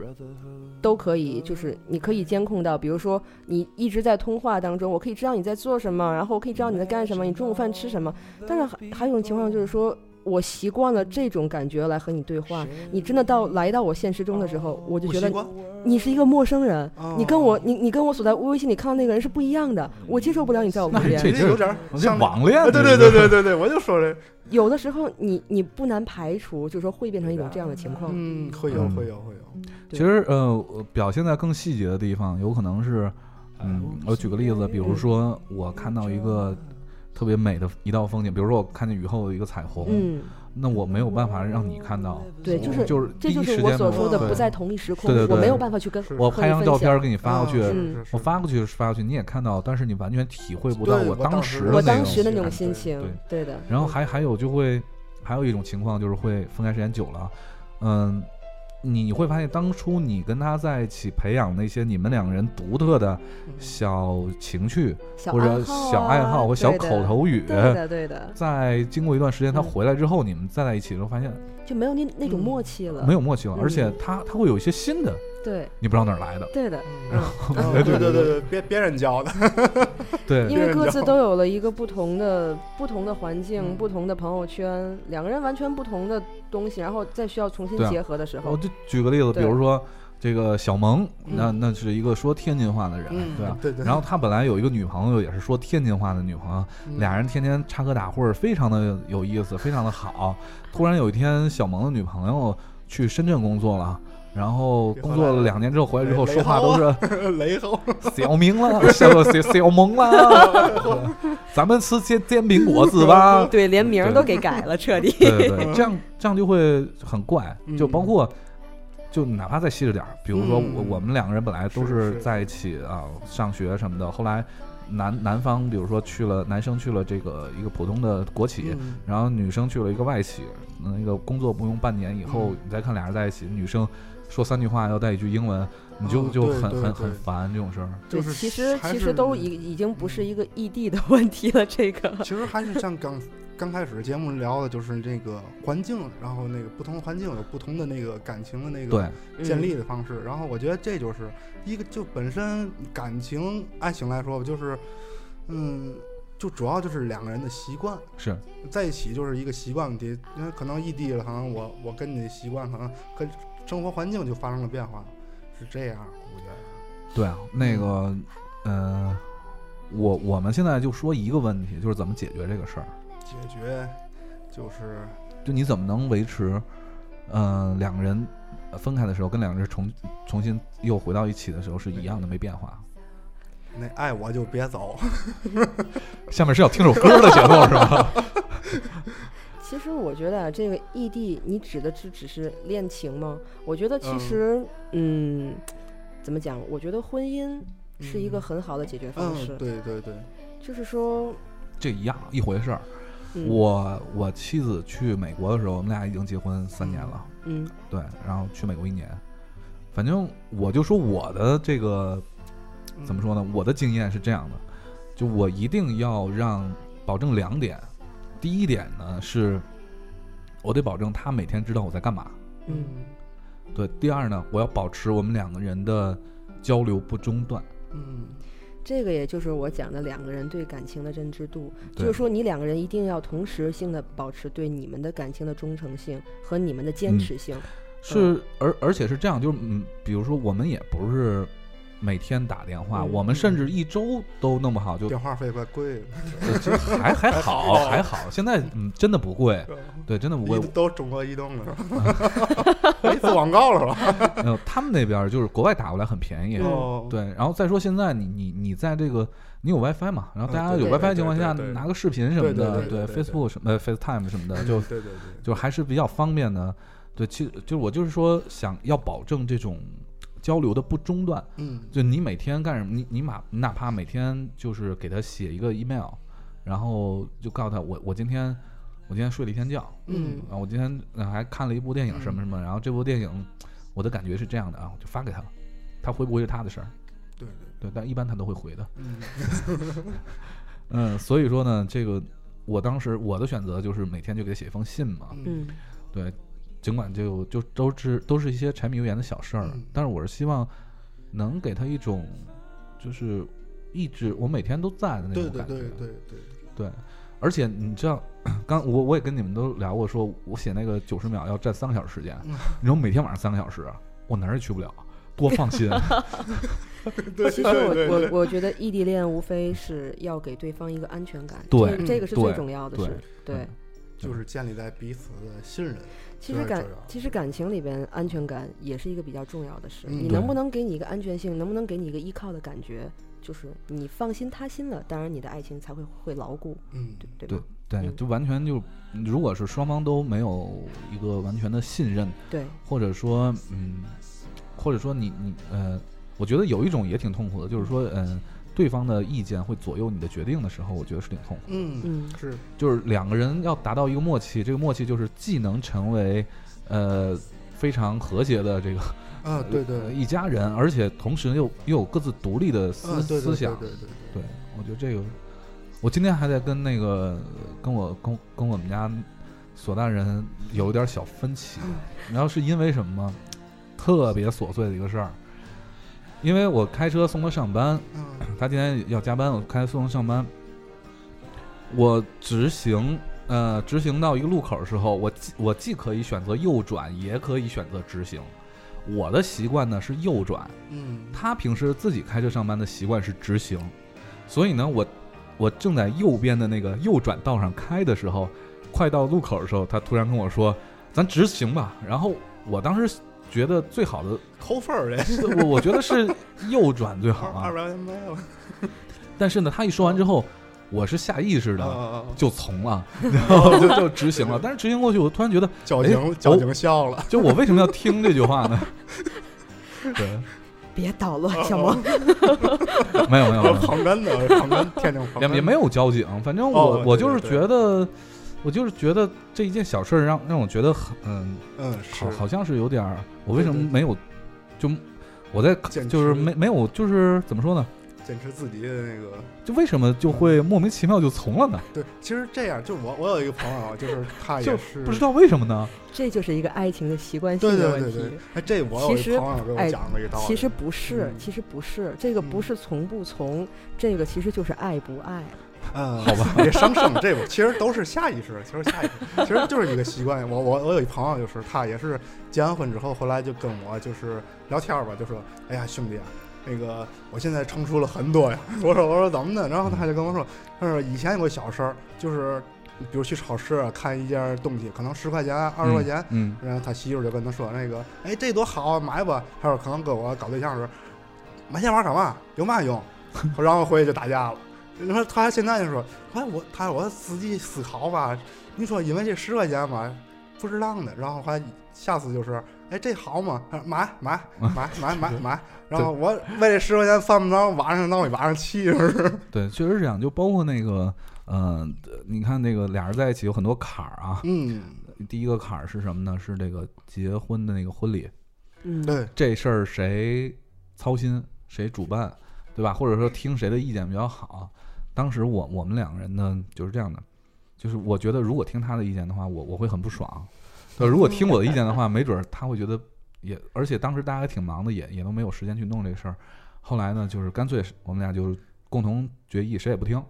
都可以，就是你可以监控到，比如说你一直在通话当中，我可以知道你在做什么，然后我可以知道你在干什么，你中午饭吃什么。但是还还有一种情况就是说。我习惯了这种感觉来和你对话，你真的到来到我现实中的时候，我就觉得你是一个陌生人，你跟我你你跟我所在微信里看到那个人是不一样的，我接受不了你在我旁边。这有点像网恋。对对对对对对，我就说这。(laughs) 有的时候你你不难排除，就是说会变成一种这样的情况。嗯，会有会有会有。其实呃，表现在更细节的地方，有可能是，嗯，我举个例子，比如说我看到一个。特别美的一道风景，比如说我看见雨后的一个彩虹，嗯，那我没有办法让你看到，对，就是就是这就是我所说的不在同一时空，对对对，我没有办法去跟我拍张照片给你发过去，我发过去发过去，你也看到，但是你完全体会不到我当时我当时的那种心情，对的。然后还还有就会还有一种情况就是会分开时间久了，嗯。你你会发现，当初你跟他在一起培养那些你们两个人独特的小情趣，或者小爱好或小口头语，对的对的。在经过一段时间他回来之后，你们再在一起的时候，发现就没有那那种默契了，没有默契了，而且他他会有一些新的。对，你不知道哪儿来的。对的，对对对对，别别人教的。(laughs) 对，因为各自都有了一个不同的不同的环境、不同的朋友圈，两个人完全不同的东西，然后再需要重新结合的时候。我就举个例子，比如说这个小萌，那那是一个说天津话的人，对吧？对对。然后他本来有一个女朋友，也是说天津话的女朋友，俩人天天插科打诨，非常的有意思，非常的好。突然有一天，小萌的女朋友去深圳工作了。然后工作了两年之后回来之后说话都是 (laughs) 雷猴小明了，(laughs) 小小小萌了，(laughs) 咱们吃煎煎饼果子吧。对，连名都给改了，彻底。对对，这样这样就会很怪，就包括就哪怕再细致点儿，比如说我我们两个人本来都是在一起啊，上学什么的，后来男男方比如说去了，男生去了这个一个普通的国企，然后女生去了一个外企，那个工作不用半年以后，你再看俩人在一起，女生。说三句话要带一句英文，你就就很很很烦这种事儿。就是其实其实都已已经不是一个异地的问题了。这个 (laughs) 其实还是像刚刚开始节目聊的，就是这个环境，然后那个不同环境有不同的那个感情的那个建立的方式。然后我觉得这就是一个就本身感情爱情来说吧，就是嗯，就主要就是两个人的习惯是在一起就是一个习惯问题。因为可能异地了，可能我我跟你的习惯可能跟。生活环境就发生了变化，是这样，我觉得。对啊，那个，呃，我我们现在就说一个问题，就是怎么解决这个事儿。解决，就是，就你怎么能维持，嗯，两个人分开的时候，跟两个人重重新又回到一起的时候是一样的，没变化。那爱我就别走。(laughs) 下面是要听首歌的节奏是吧？(laughs) 其实我觉得这个异地，你指的是只是恋情吗？我觉得其实，嗯，怎么讲？我觉得婚姻是一个很好的解决方式。对对对，就是说，这一样一回事儿。我我妻子去美国的时候，我们俩已经结婚三年了。嗯，对，然后去美国一年。反正我就说我的这个怎么说呢？我的经验是这样的，就我一定要让保证两点。第一点呢，是我得保证他每天知道我在干嘛。嗯，对。第二呢，我要保持我们两个人的交流不中断。嗯，这个也就是我讲的两个人对感情的认知度，就是说你两个人一定要同时性的保持对你们的感情的忠诚性和你们的坚持性。是，而而且是这样，就是嗯，比如说我们也不是。每天打电话，我们甚至一周都弄不好就电话费怪贵的，(laughs) 还还好还好，现在嗯真的不贵，对真的不贵，都中国移动了，(laughs) 没做广告了吧？(laughs) 没有，他们那边就是国外打过来很便宜，对，然后再说现在你你你在这个你有 WiFi 嘛？然后大家有 WiFi 情况下拿个视频什么的，对 Facebook 什么 FaceTime 什么的，就对对对，就还是比较方便的。对，其实就是我就是说想要保证这种。交流的不中断，嗯，就你每天干什么？你你哪你哪怕每天就是给他写一个 email，然后就告诉他我我今天我今天睡了一天觉，嗯，啊我今天还看了一部电影什么什么，然后这部电影我的感觉是这样的啊，我就发给他了，他回不回是他的事儿，对对对，但一般他都会回的，嗯，(laughs) 嗯，所以说呢，这个我当时我的选择就是每天就给他写一封信嘛，嗯，对。尽管就就都是都是一些柴米油盐的小事儿，但是我是希望能给他一种就是一直我每天都在的那种感觉。对对对对对对。而且你知道，刚我我也跟你们都聊过，说我写那个九十秒要占三个小时时间，你说每天晚上三个小时，我哪儿也去不了，多放心。(laughs) (laughs) 其实我我我觉得异地恋无非是要给对方一个安全感，对这个是最重要的事，对，就是建立在彼此的信任。其实感其实感情里边安全感也是一个比较重要的事。你能不能给你一个安全性，能不能给你一个依靠的感觉，就是你放心他心了，当然你的爱情才会会牢固，嗯，对对？对，嗯就完全就，如果是双方都没有一个完全的信任，对，或者说，嗯，或者说你你呃，我觉得有一种也挺痛苦的，就是说，嗯、对方的意见会左右你的决定的时候，我觉得是挺痛苦的。嗯嗯。是，就是两个人要达到一个默契，这个默契就是既能成为呃非常和谐的这个啊，对对，呃一家人，而且同时又又有各自独立的思、啊，对对对思想。对对对对，我觉得这个，我今天还在跟那个跟我跟跟我们家索大人有一点小分歧，然后是因为什么吗？特别琐碎的一个事儿，因为我开车送他上班，嗯他今天要加班，我开送他上班。我直行，呃，直行到一个路口的时候，我既我既可以选择右转，也可以选择直行。我的习惯呢是右转，嗯，他平时自己开车上班的习惯是直行，所以呢，我我正在右边的那个右转道上开的时候，快到路口的时候，他突然跟我说：“咱直行吧。”然后我当时觉得最好的，扣分儿嘞，是我我觉得是右转最好啊。二二。百块钱没了，但是呢，他一说完之后，我是下意识的啊，就从了，然 (laughs) 后就就执行了。但是执行过去，我突然觉得，交哎警交警笑了，就我为什么要听这句话呢？(laughs) 对，别捣哦乱，小萌。没有没有没有，旁边的旁边天津旁也也没有交警，反正我、哦我就是对对对觉得，我就是觉得这一件小事儿让让我觉得很嗯，嗯是好好像是有点儿，我为什么没有就我在坚就是没没有就是怎么说呢？坚持自己的那个就为什么就会莫名其妙就从了呢？对，其实这样，就我我有一个朋友，就是他就也是不知道为什么呢？(laughs) 这就是一个爱情的习惯性对的问题。对对对，哎，这我有一其实朋友给我哎讲过一道理，其实不是，嗯其实不是，这个不嗯是从不从，这个其实就是爱不爱。嗯，好吧，(laughs) 别上升，这个其实都是下意识，其实下意识，其实就是一个习惯。我我我有一朋友，就是他也是结完婚之后，后来就跟我就是聊天儿吧，就说：“哎呀，兄弟啊，那个我现在成熟了很多呀。(laughs) ”我说：“我说怎么的？”然后他就跟我说：“他说以前有个小事儿，就是比如去超市啊，看一件东西，可能十块钱、二十块钱，嗯，然后他媳妇就跟他说：“那个，哎，这多好啊，买吧。”他说：“可能跟我搞对象时，买这玩意儿干嘛？有嘛用？”然后回去就打架了。你说他现在就说：“哎，我他说我仔细思考吧，你说因为这十块钱吧，不值当的。然后还下次就是，哎，这好嘛？他说买买 (laughs) 买买买买。然后我为这十块钱犯不着晚上闹一晚上气，是不是？对，确实是这样。就包括那个，呃，你看那个俩人在一起有很多坎儿啊。嗯，第一个坎儿是什么呢？是这个结婚的那个婚礼，嗯，对，这事儿谁操心谁主办，对吧？或者说听谁的意见比较好？当时我我们两个人呢就是这样的，就是我觉得如果听他的意见的话，我我会很不爽。对，如果听我的意见的话，没准儿他会觉得也，而且当时大家还挺忙的，也也都没有时间去弄这个事儿。后来呢，就是干脆我们俩就共同决议，谁也不听，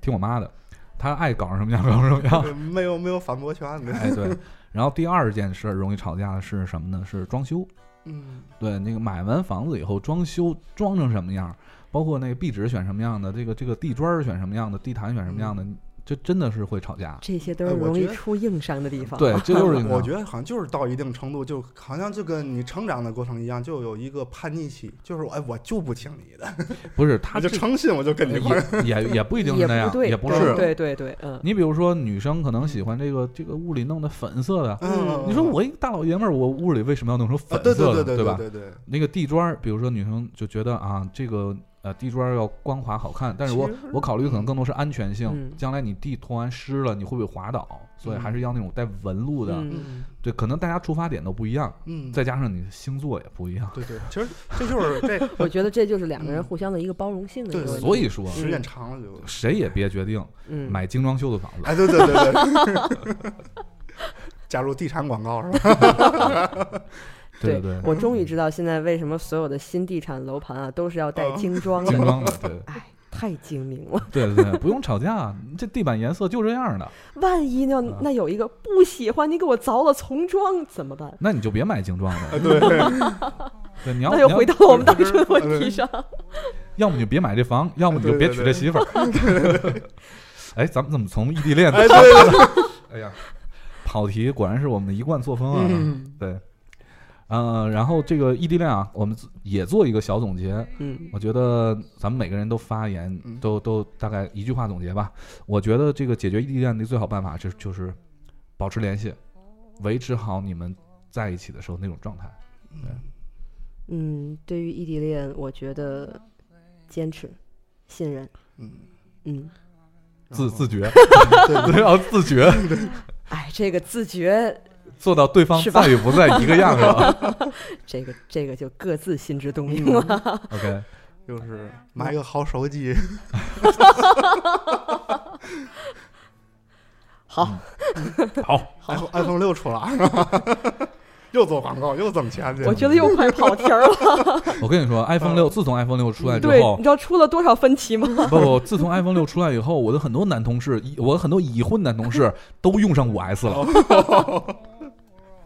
听我妈的，她爱搞成什么样搞成什么样。没有没有反驳权的。哎，对。然后第二件事儿容易吵架的是什么呢？是装修。嗯，对，那个买完房子以后装修装成什么样儿，包括那个壁纸选什么样的，这个这个地砖儿选什么样的，地毯选什么样的，这真的是会吵架。这些都是容易哎我觉得出硬伤的地方。对，这就是 (laughs) 我觉得好像就是到一定程度，就好像就跟你成长的过程一样，就有一个叛逆期，就是哎，我就不听你的，(laughs) 不是他就诚信，我就跟你玩儿。也也也不一定是那样，对，对也不是。对对对，嗯，你比如说，女生可能喜欢这个这个屋里弄的粉色的，嗯，你说我一个大老爷们儿，我屋里为什么要弄成粉色的，对对对吧？对对，那个地砖儿，比如说女生就觉得啊，这个呃地砖要光滑好看，但是我我考虑可能更多是安全性，嗯将来你地拖完湿了，你会不会滑倒？所以还是要那种带纹路的。对，可能大家出发点都不一样，嗯，再加上你的星座也不一样，对对，其实这就是这 (laughs) 我觉得这就是两个人嗯互相的一个包容性的一个对问题。所以说时间长了就，谁也别决定嗯，买精装修的房子。哎，对对对对 (laughs) (laughs) 加入地产广告是吧？对对，我终于知道现在为什么所有的新地产楼盘啊都是要带哦精装精的，装的，对哎，太精明了。(laughs) 对对对，不用吵架，这地板颜色就这样的，(laughs) 万一呢啊？那有一个不喜欢，你给我凿了重装怎么办？那你就别买精装的。哎对，对，(laughs) 你要那又回到我们当初的问呃题上。要么你就别买这房，要么你就别娶这媳妇儿。哎，咱们怎么从异地恋哎呀，跑题果然是我们的一贯作风啊。嗯对，呃，然后这个异地恋啊，我们也做一个小总结。嗯，我觉得咱们每个人都发言，都都大概一句话总结吧。我觉得这个解决异地恋的最好办法是就是保持联系，维持好你们在一起的时候那种状态。对，嗯，对于异地恋，我觉得坚持、信任，嗯嗯，自自觉，(laughs) 对，要自觉。哎，这个自觉。做到对方在与不在一个样是吧？(laughs) 这个这个就各自心知肚明了。(laughs) OK，就是买个好手机。(laughs) 好，好，iPhone iPhone 六出来了，又做广告又挣钱去。我觉得又快跑题了。我跟你说，iPhone 六自从 iPhone 六出来之后，你知道出了多少分歧吗？不不，自从 iPhone 六出来以后，我的很多男同事，我很多已婚男同事都用上五 S 了。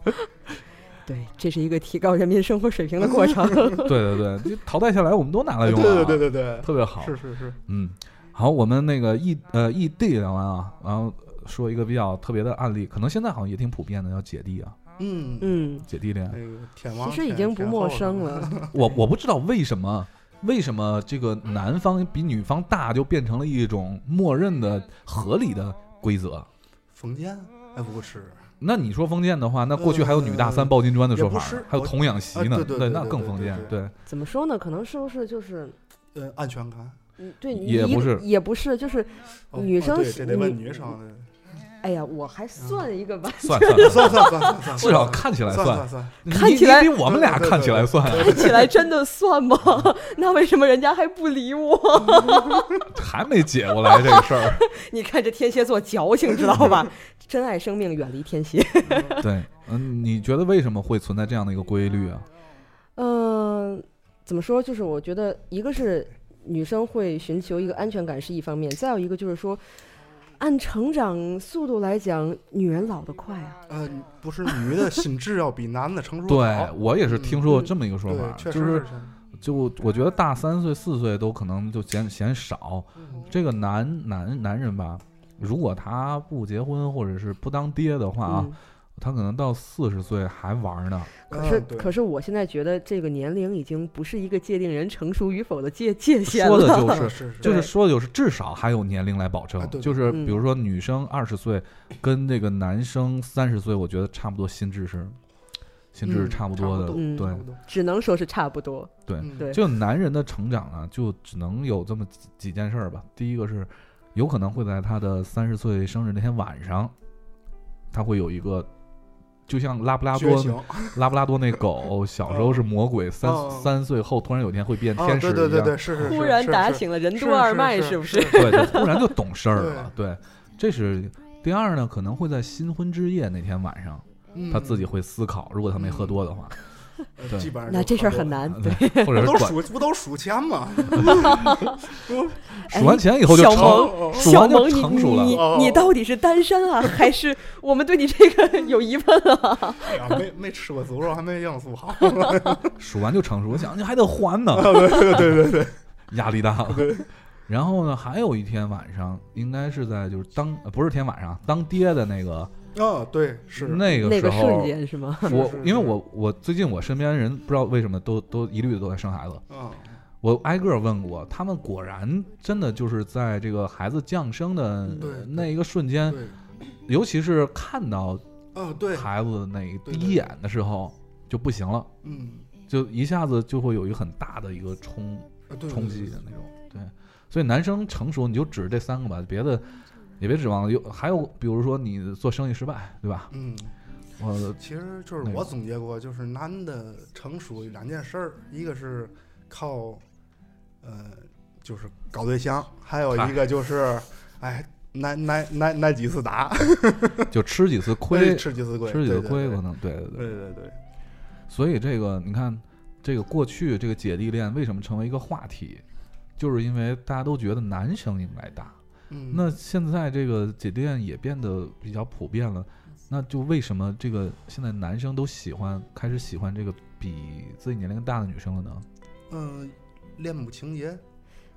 (laughs) 对，这是一个提高人民生活水平的过程。(laughs) 对对对，就淘汰下来，我们都拿来用了。对对对对对，特别好。是是是，嗯，好，我们那个异呃异地聊完啊，然后说一个比较特别的案例，可能现在好像也挺普遍的，叫姐弟啊。嗯嗯，姐弟恋，其实已经不陌生了。(laughs) 我我不知道为什么，为什么这个男方比女方大就变成了一种默认的合理的规则？封建？哎，不是。那你说封建的话，那过去还有女大三抱金砖的说法，还有童养媳呢，对，那更封建。对，怎么说呢？可能是不是就是，呃，安全感？嗯，对，也不是，也不是，就是女生这得问女生。哎呀，我还算一个吧，(laughs) 算算 (laughs) 算算算，至少看起来算，看起来比我们俩看起来算，看起来真的算吗？(laughs) 那为什么人家还不理我？还没解过来这个事儿。你看这天蝎座矫情，知道吧？珍爱生命，远离天蝎。对，嗯，你觉得为什么会存在这样的一个规律啊？嗯，怎么说？就是我觉得，一个是女生会寻求一个安全感是一方面，再有一个就是说。按成长速度来讲，女人老得快啊。呃，不是，女的心智要比男的成熟。(laughs) 对我也是听说过这么一个说法，就是，就我觉得大三岁四岁都可能就嫌嫌少。这个男男男人吧，如果他不结婚或者是不当爹的话啊。他可能到四十岁还玩呢。可是，可是我现在觉得这个年龄已经不是一个界定人成熟与否的界界限了。说的就是，就是说的就是至少还有年龄来保证。就是比如说女生二十岁跟这个男生三十岁，我觉得差不多心智是，心智是差不多的。对，只能说是差不多。对对，就男人的成长啊，就只能有这么几件事儿吧。第一个是，有可能会在他的三十岁生日那天晚上，他会有一个。就像拉布拉多，拉布拉多那狗小时候是魔鬼，三三岁后突然有一天会变天使一样，对对对是是突然打醒了任督二脉，是不是？对，突然就懂事儿了。对，这是第二呢，可能会在新婚之夜那天晚上，他自己会思考，如果他没喝多的话。(laughs) 基本上那这事儿很难，对，(laughs) 或者是数不都数钱吗？(laughs) 数完钱以后就小萌，小萌，你你你到底是单身啊，还是我们对你这个有疑问啊？没没吃过猪肉，还没应付好。数完就成熟，我想你还得还呢。对对对对，压力大了。然后呢，还有一天晚上，应该是在就是当不是天晚上当爹的那个。哦，对，是那个时候瞬间是吗？我因为我我最近我身边人不知道为什么都都一律的都在生孩子。嗯，我挨个问过，他们果然真的就是在这个孩子降生的那一个瞬间，尤其是看到啊对孩子那第一眼的时候就不行了。嗯，就一下子就会有一个很大的一个冲冲击的那种。对，所以男生成熟你就指这三个吧，别的。也别指望有，还有比如说你做生意失败，对吧？嗯，我其实就是我总结过，就是男的成熟两件事儿，一个是靠，呃，就是搞对象，还有一个就是，哎，挨挨挨挨几次打，(laughs) 就吃几次 (laughs) 亏，吃几次亏，吃几次亏可能，对对对对对。所以这个你看，这个过去这个姐弟恋为什么成为一个话题，就是因为大家都觉得男生应该打。那现在这个姐弟恋也变得比较普遍了，那就为什么这个现在男生都喜欢开始喜欢这个比自己年龄大的女生了呢？嗯，恋母情节。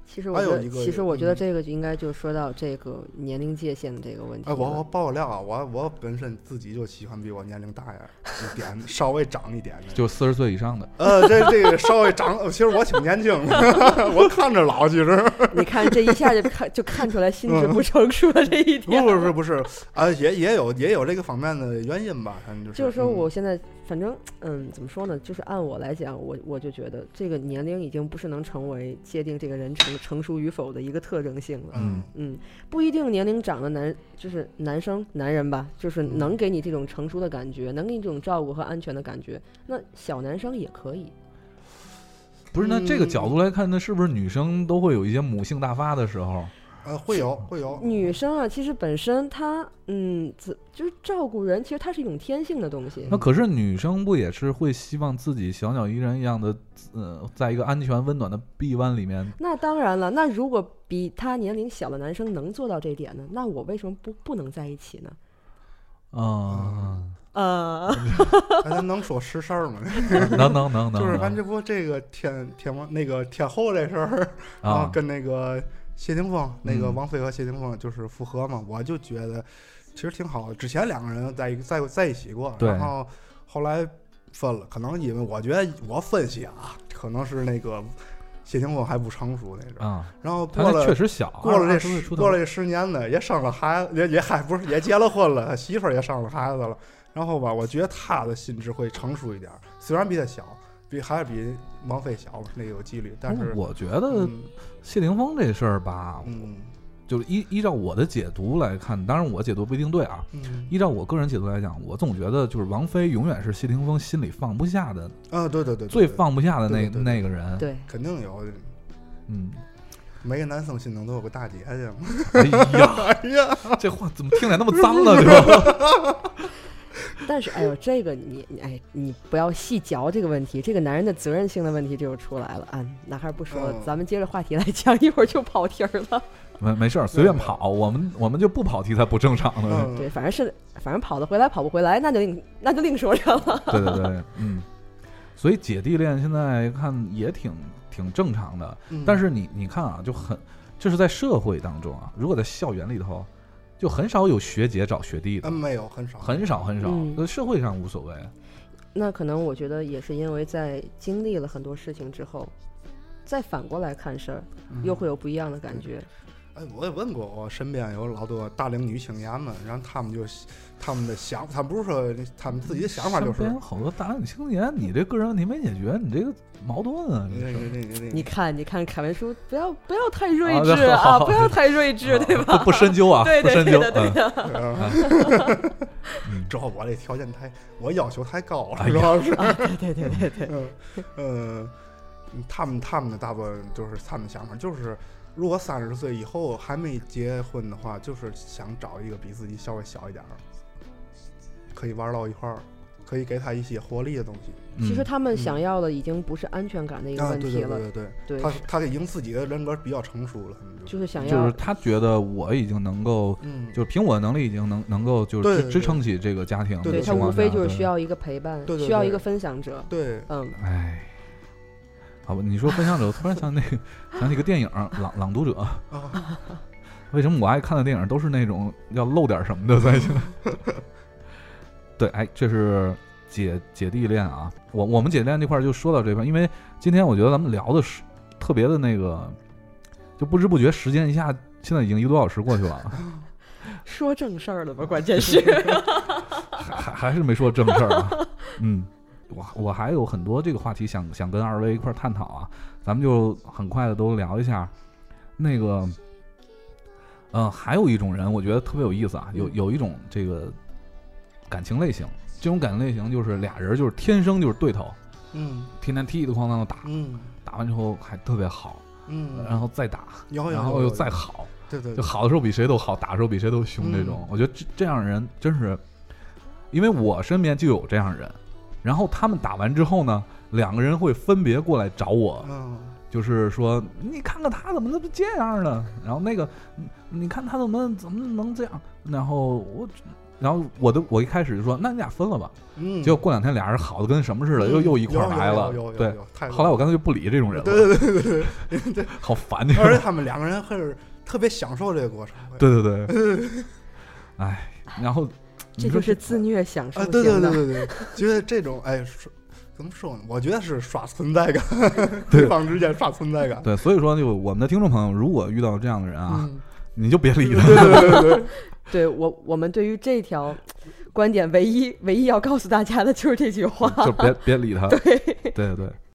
其实我觉得，其实我觉得这个应该就说到这个年龄界限的这个问题。哎，我我爆个料啊，我我本身自己就喜欢比我年龄大一点，(laughs) 稍微长一点的，就四十岁以上的。呃，这这个稍微长，其实我挺年轻的，(laughs) 我看着老，其实。(laughs) 你看这一下就看就看出来心智不成熟的这一点。不是不是啊，也也有也有这个方面的原因吧，反正就是。就是说，我现在反正嗯，怎么说呢？就是按我来讲，我我就觉得这个年龄已经不是能成为界定这个人成成熟与否的。一个特征性了，嗯嗯，不一定年龄长的男就是男生男人吧，就是能给你这种成熟的感觉，能给你这种照顾和安全的感觉。那小男生也可以，不是？那这个角度来看，那是不是女生都会有一些母性大发的时候？呃，会有会有。女生啊，其实本身她，嗯，就是照顾人，其实它是一种天性的东西。那可是女生不也是会希望自己小鸟依人一样的，呃，在一个安全温暖的臂弯里面？那当然了，那如果比她年龄小的男生能做到这点呢？那我为什么不不能在一起呢？啊啊！咱能说实事儿吗？能能能能。就是咱这不这个天天王那个天后这事儿啊，跟那个。谢霆锋那个王菲和谢霆锋就是复合嘛，我就觉得其实挺好的。之前两个人在一在在一起过，然后后来分了，可能因为我觉得我分析啊，可能是那个谢霆锋还不成熟那种。啊，然后过了确实小，过了这过了这十年呢，也生了孩子，也也还不是也结了婚了，他媳妇儿也生了孩子了。然后吧，我觉得他的心智会成熟一点，虽然比他小。比还是比王菲小那个有几率，但是我觉得谢霆锋这事儿吧，嗯，就是依依照我的解读来看，当然我解读不一定对啊。依照我个人解读来讲，我总觉得就是王菲永远是谢霆锋心里放不下的啊，对对对，最放不下的那那个人，对，肯定有，嗯，每个男生心中都有个大姐姐嘛。哎呀，(laughs) 哎呀，这话怎么听起来那么脏呢？对吧？(laughs) (laughs) 但是，哎呦，这个你，哎，你不要细嚼这个问题，这个男人的责任性的问题就出来了。啊，那还是不说了，咱们接着话题来讲，一会儿就跑题儿了。(laughs) 没没事儿，随便跑，我们我们就不跑题才不正常呢。对，反正是反正跑得回来，跑不回来，那就另那就另说着了。(laughs) 对对对，嗯。所以姐弟恋现在看也挺挺正常的，但是你你看啊，就很这是在社会当中啊，如果在校园里头。就很少有学姐找学弟的，嗯，没有，很少，很少，很少。那社会上无所谓。那可能我觉得也是因为在经历了很多事情之后，再反过来看事儿，又会有不一样的感觉。哎，我也问过，我身边有老多大龄女青年们，然后他们就，他们的想，他们不是说他们自己的想法，就是好多大龄青年，你这个人问题没解决，你这个矛盾啊！你看，你看，凯文叔，不要不要太睿智啊，不要太睿智，对吧？不深究啊，对对对的对的。主要我这条件太，我要求太高了，主要是。对对对对。嗯，他们他们的大部分就是他们想法就是。如果三十岁以后还没结婚的话，就是想找一个比自己稍微小一点儿，可以玩到一块儿，可以给他一些活力的东西。其实他们想要的已经不是安全感的一个问题了。对对对对，他他已经自己的人格比较成熟了，就是想要，就是他觉得我已经能够，就是凭我的能力已经能能够就是支撑起这个家庭。对他无非就是需要一个陪伴，需要一个分享者。对，嗯，哎。好吧，你说分享者，(laughs) 突然想那个想起个电影《朗朗读者》。为什么我爱看的电影都是那种要露点什么的在？(laughs) 对，哎，这是姐姐弟恋啊。我我们姐弟恋这块就说到这块，因为今天我觉得咱们聊的是特别的那个，就不知不觉时间一下现在已经一个多小时过去了。(laughs) 说正事儿了吧？(laughs) 关键是还还还是没说正事儿啊。嗯。我我还有很多这个话题想想跟二位一块探讨啊，咱们就很快的都聊一下。那个，嗯，还有一种人，我觉得特别有意思啊，有有一种这个感情类型，这种感情类型就是俩人就是天生就是对头，嗯，天天踢踢哐当的打，嗯，打完之后还特别好，嗯，然后再打，然后又再好，对对，就好的时候比谁都好，打的时候比谁都凶，这种，我觉得这这样人真是，因为我身边就有这样人。然后他们打完之后呢，两个人会分别过来找我，嗯就是说你看看他怎么能这样呢？然后那个，你看他怎么怎么能这样？然后我然后我都我一开始就说，那你俩分了吧。嗯，结果过两天俩人好的跟什么似的，又又一块儿来了。对，后来我干脆就不理这种人了。对对对对对，好烦！而且他们两个人还是特别享受这个过程。对对对。哎，(laughs) 然后这就是自虐享受。对对对对对，觉得这种哎，怎么说呢？我觉得是刷存在感，(laughs) 对方之间刷存在感。对，所以说就我们的听众朋友，如果遇到这样的人啊，你就别理他。对对对对。对我，我们对于这条观点，唯一唯一要告诉大家的就是这句话，就别别理他。对 (laughs) 对对。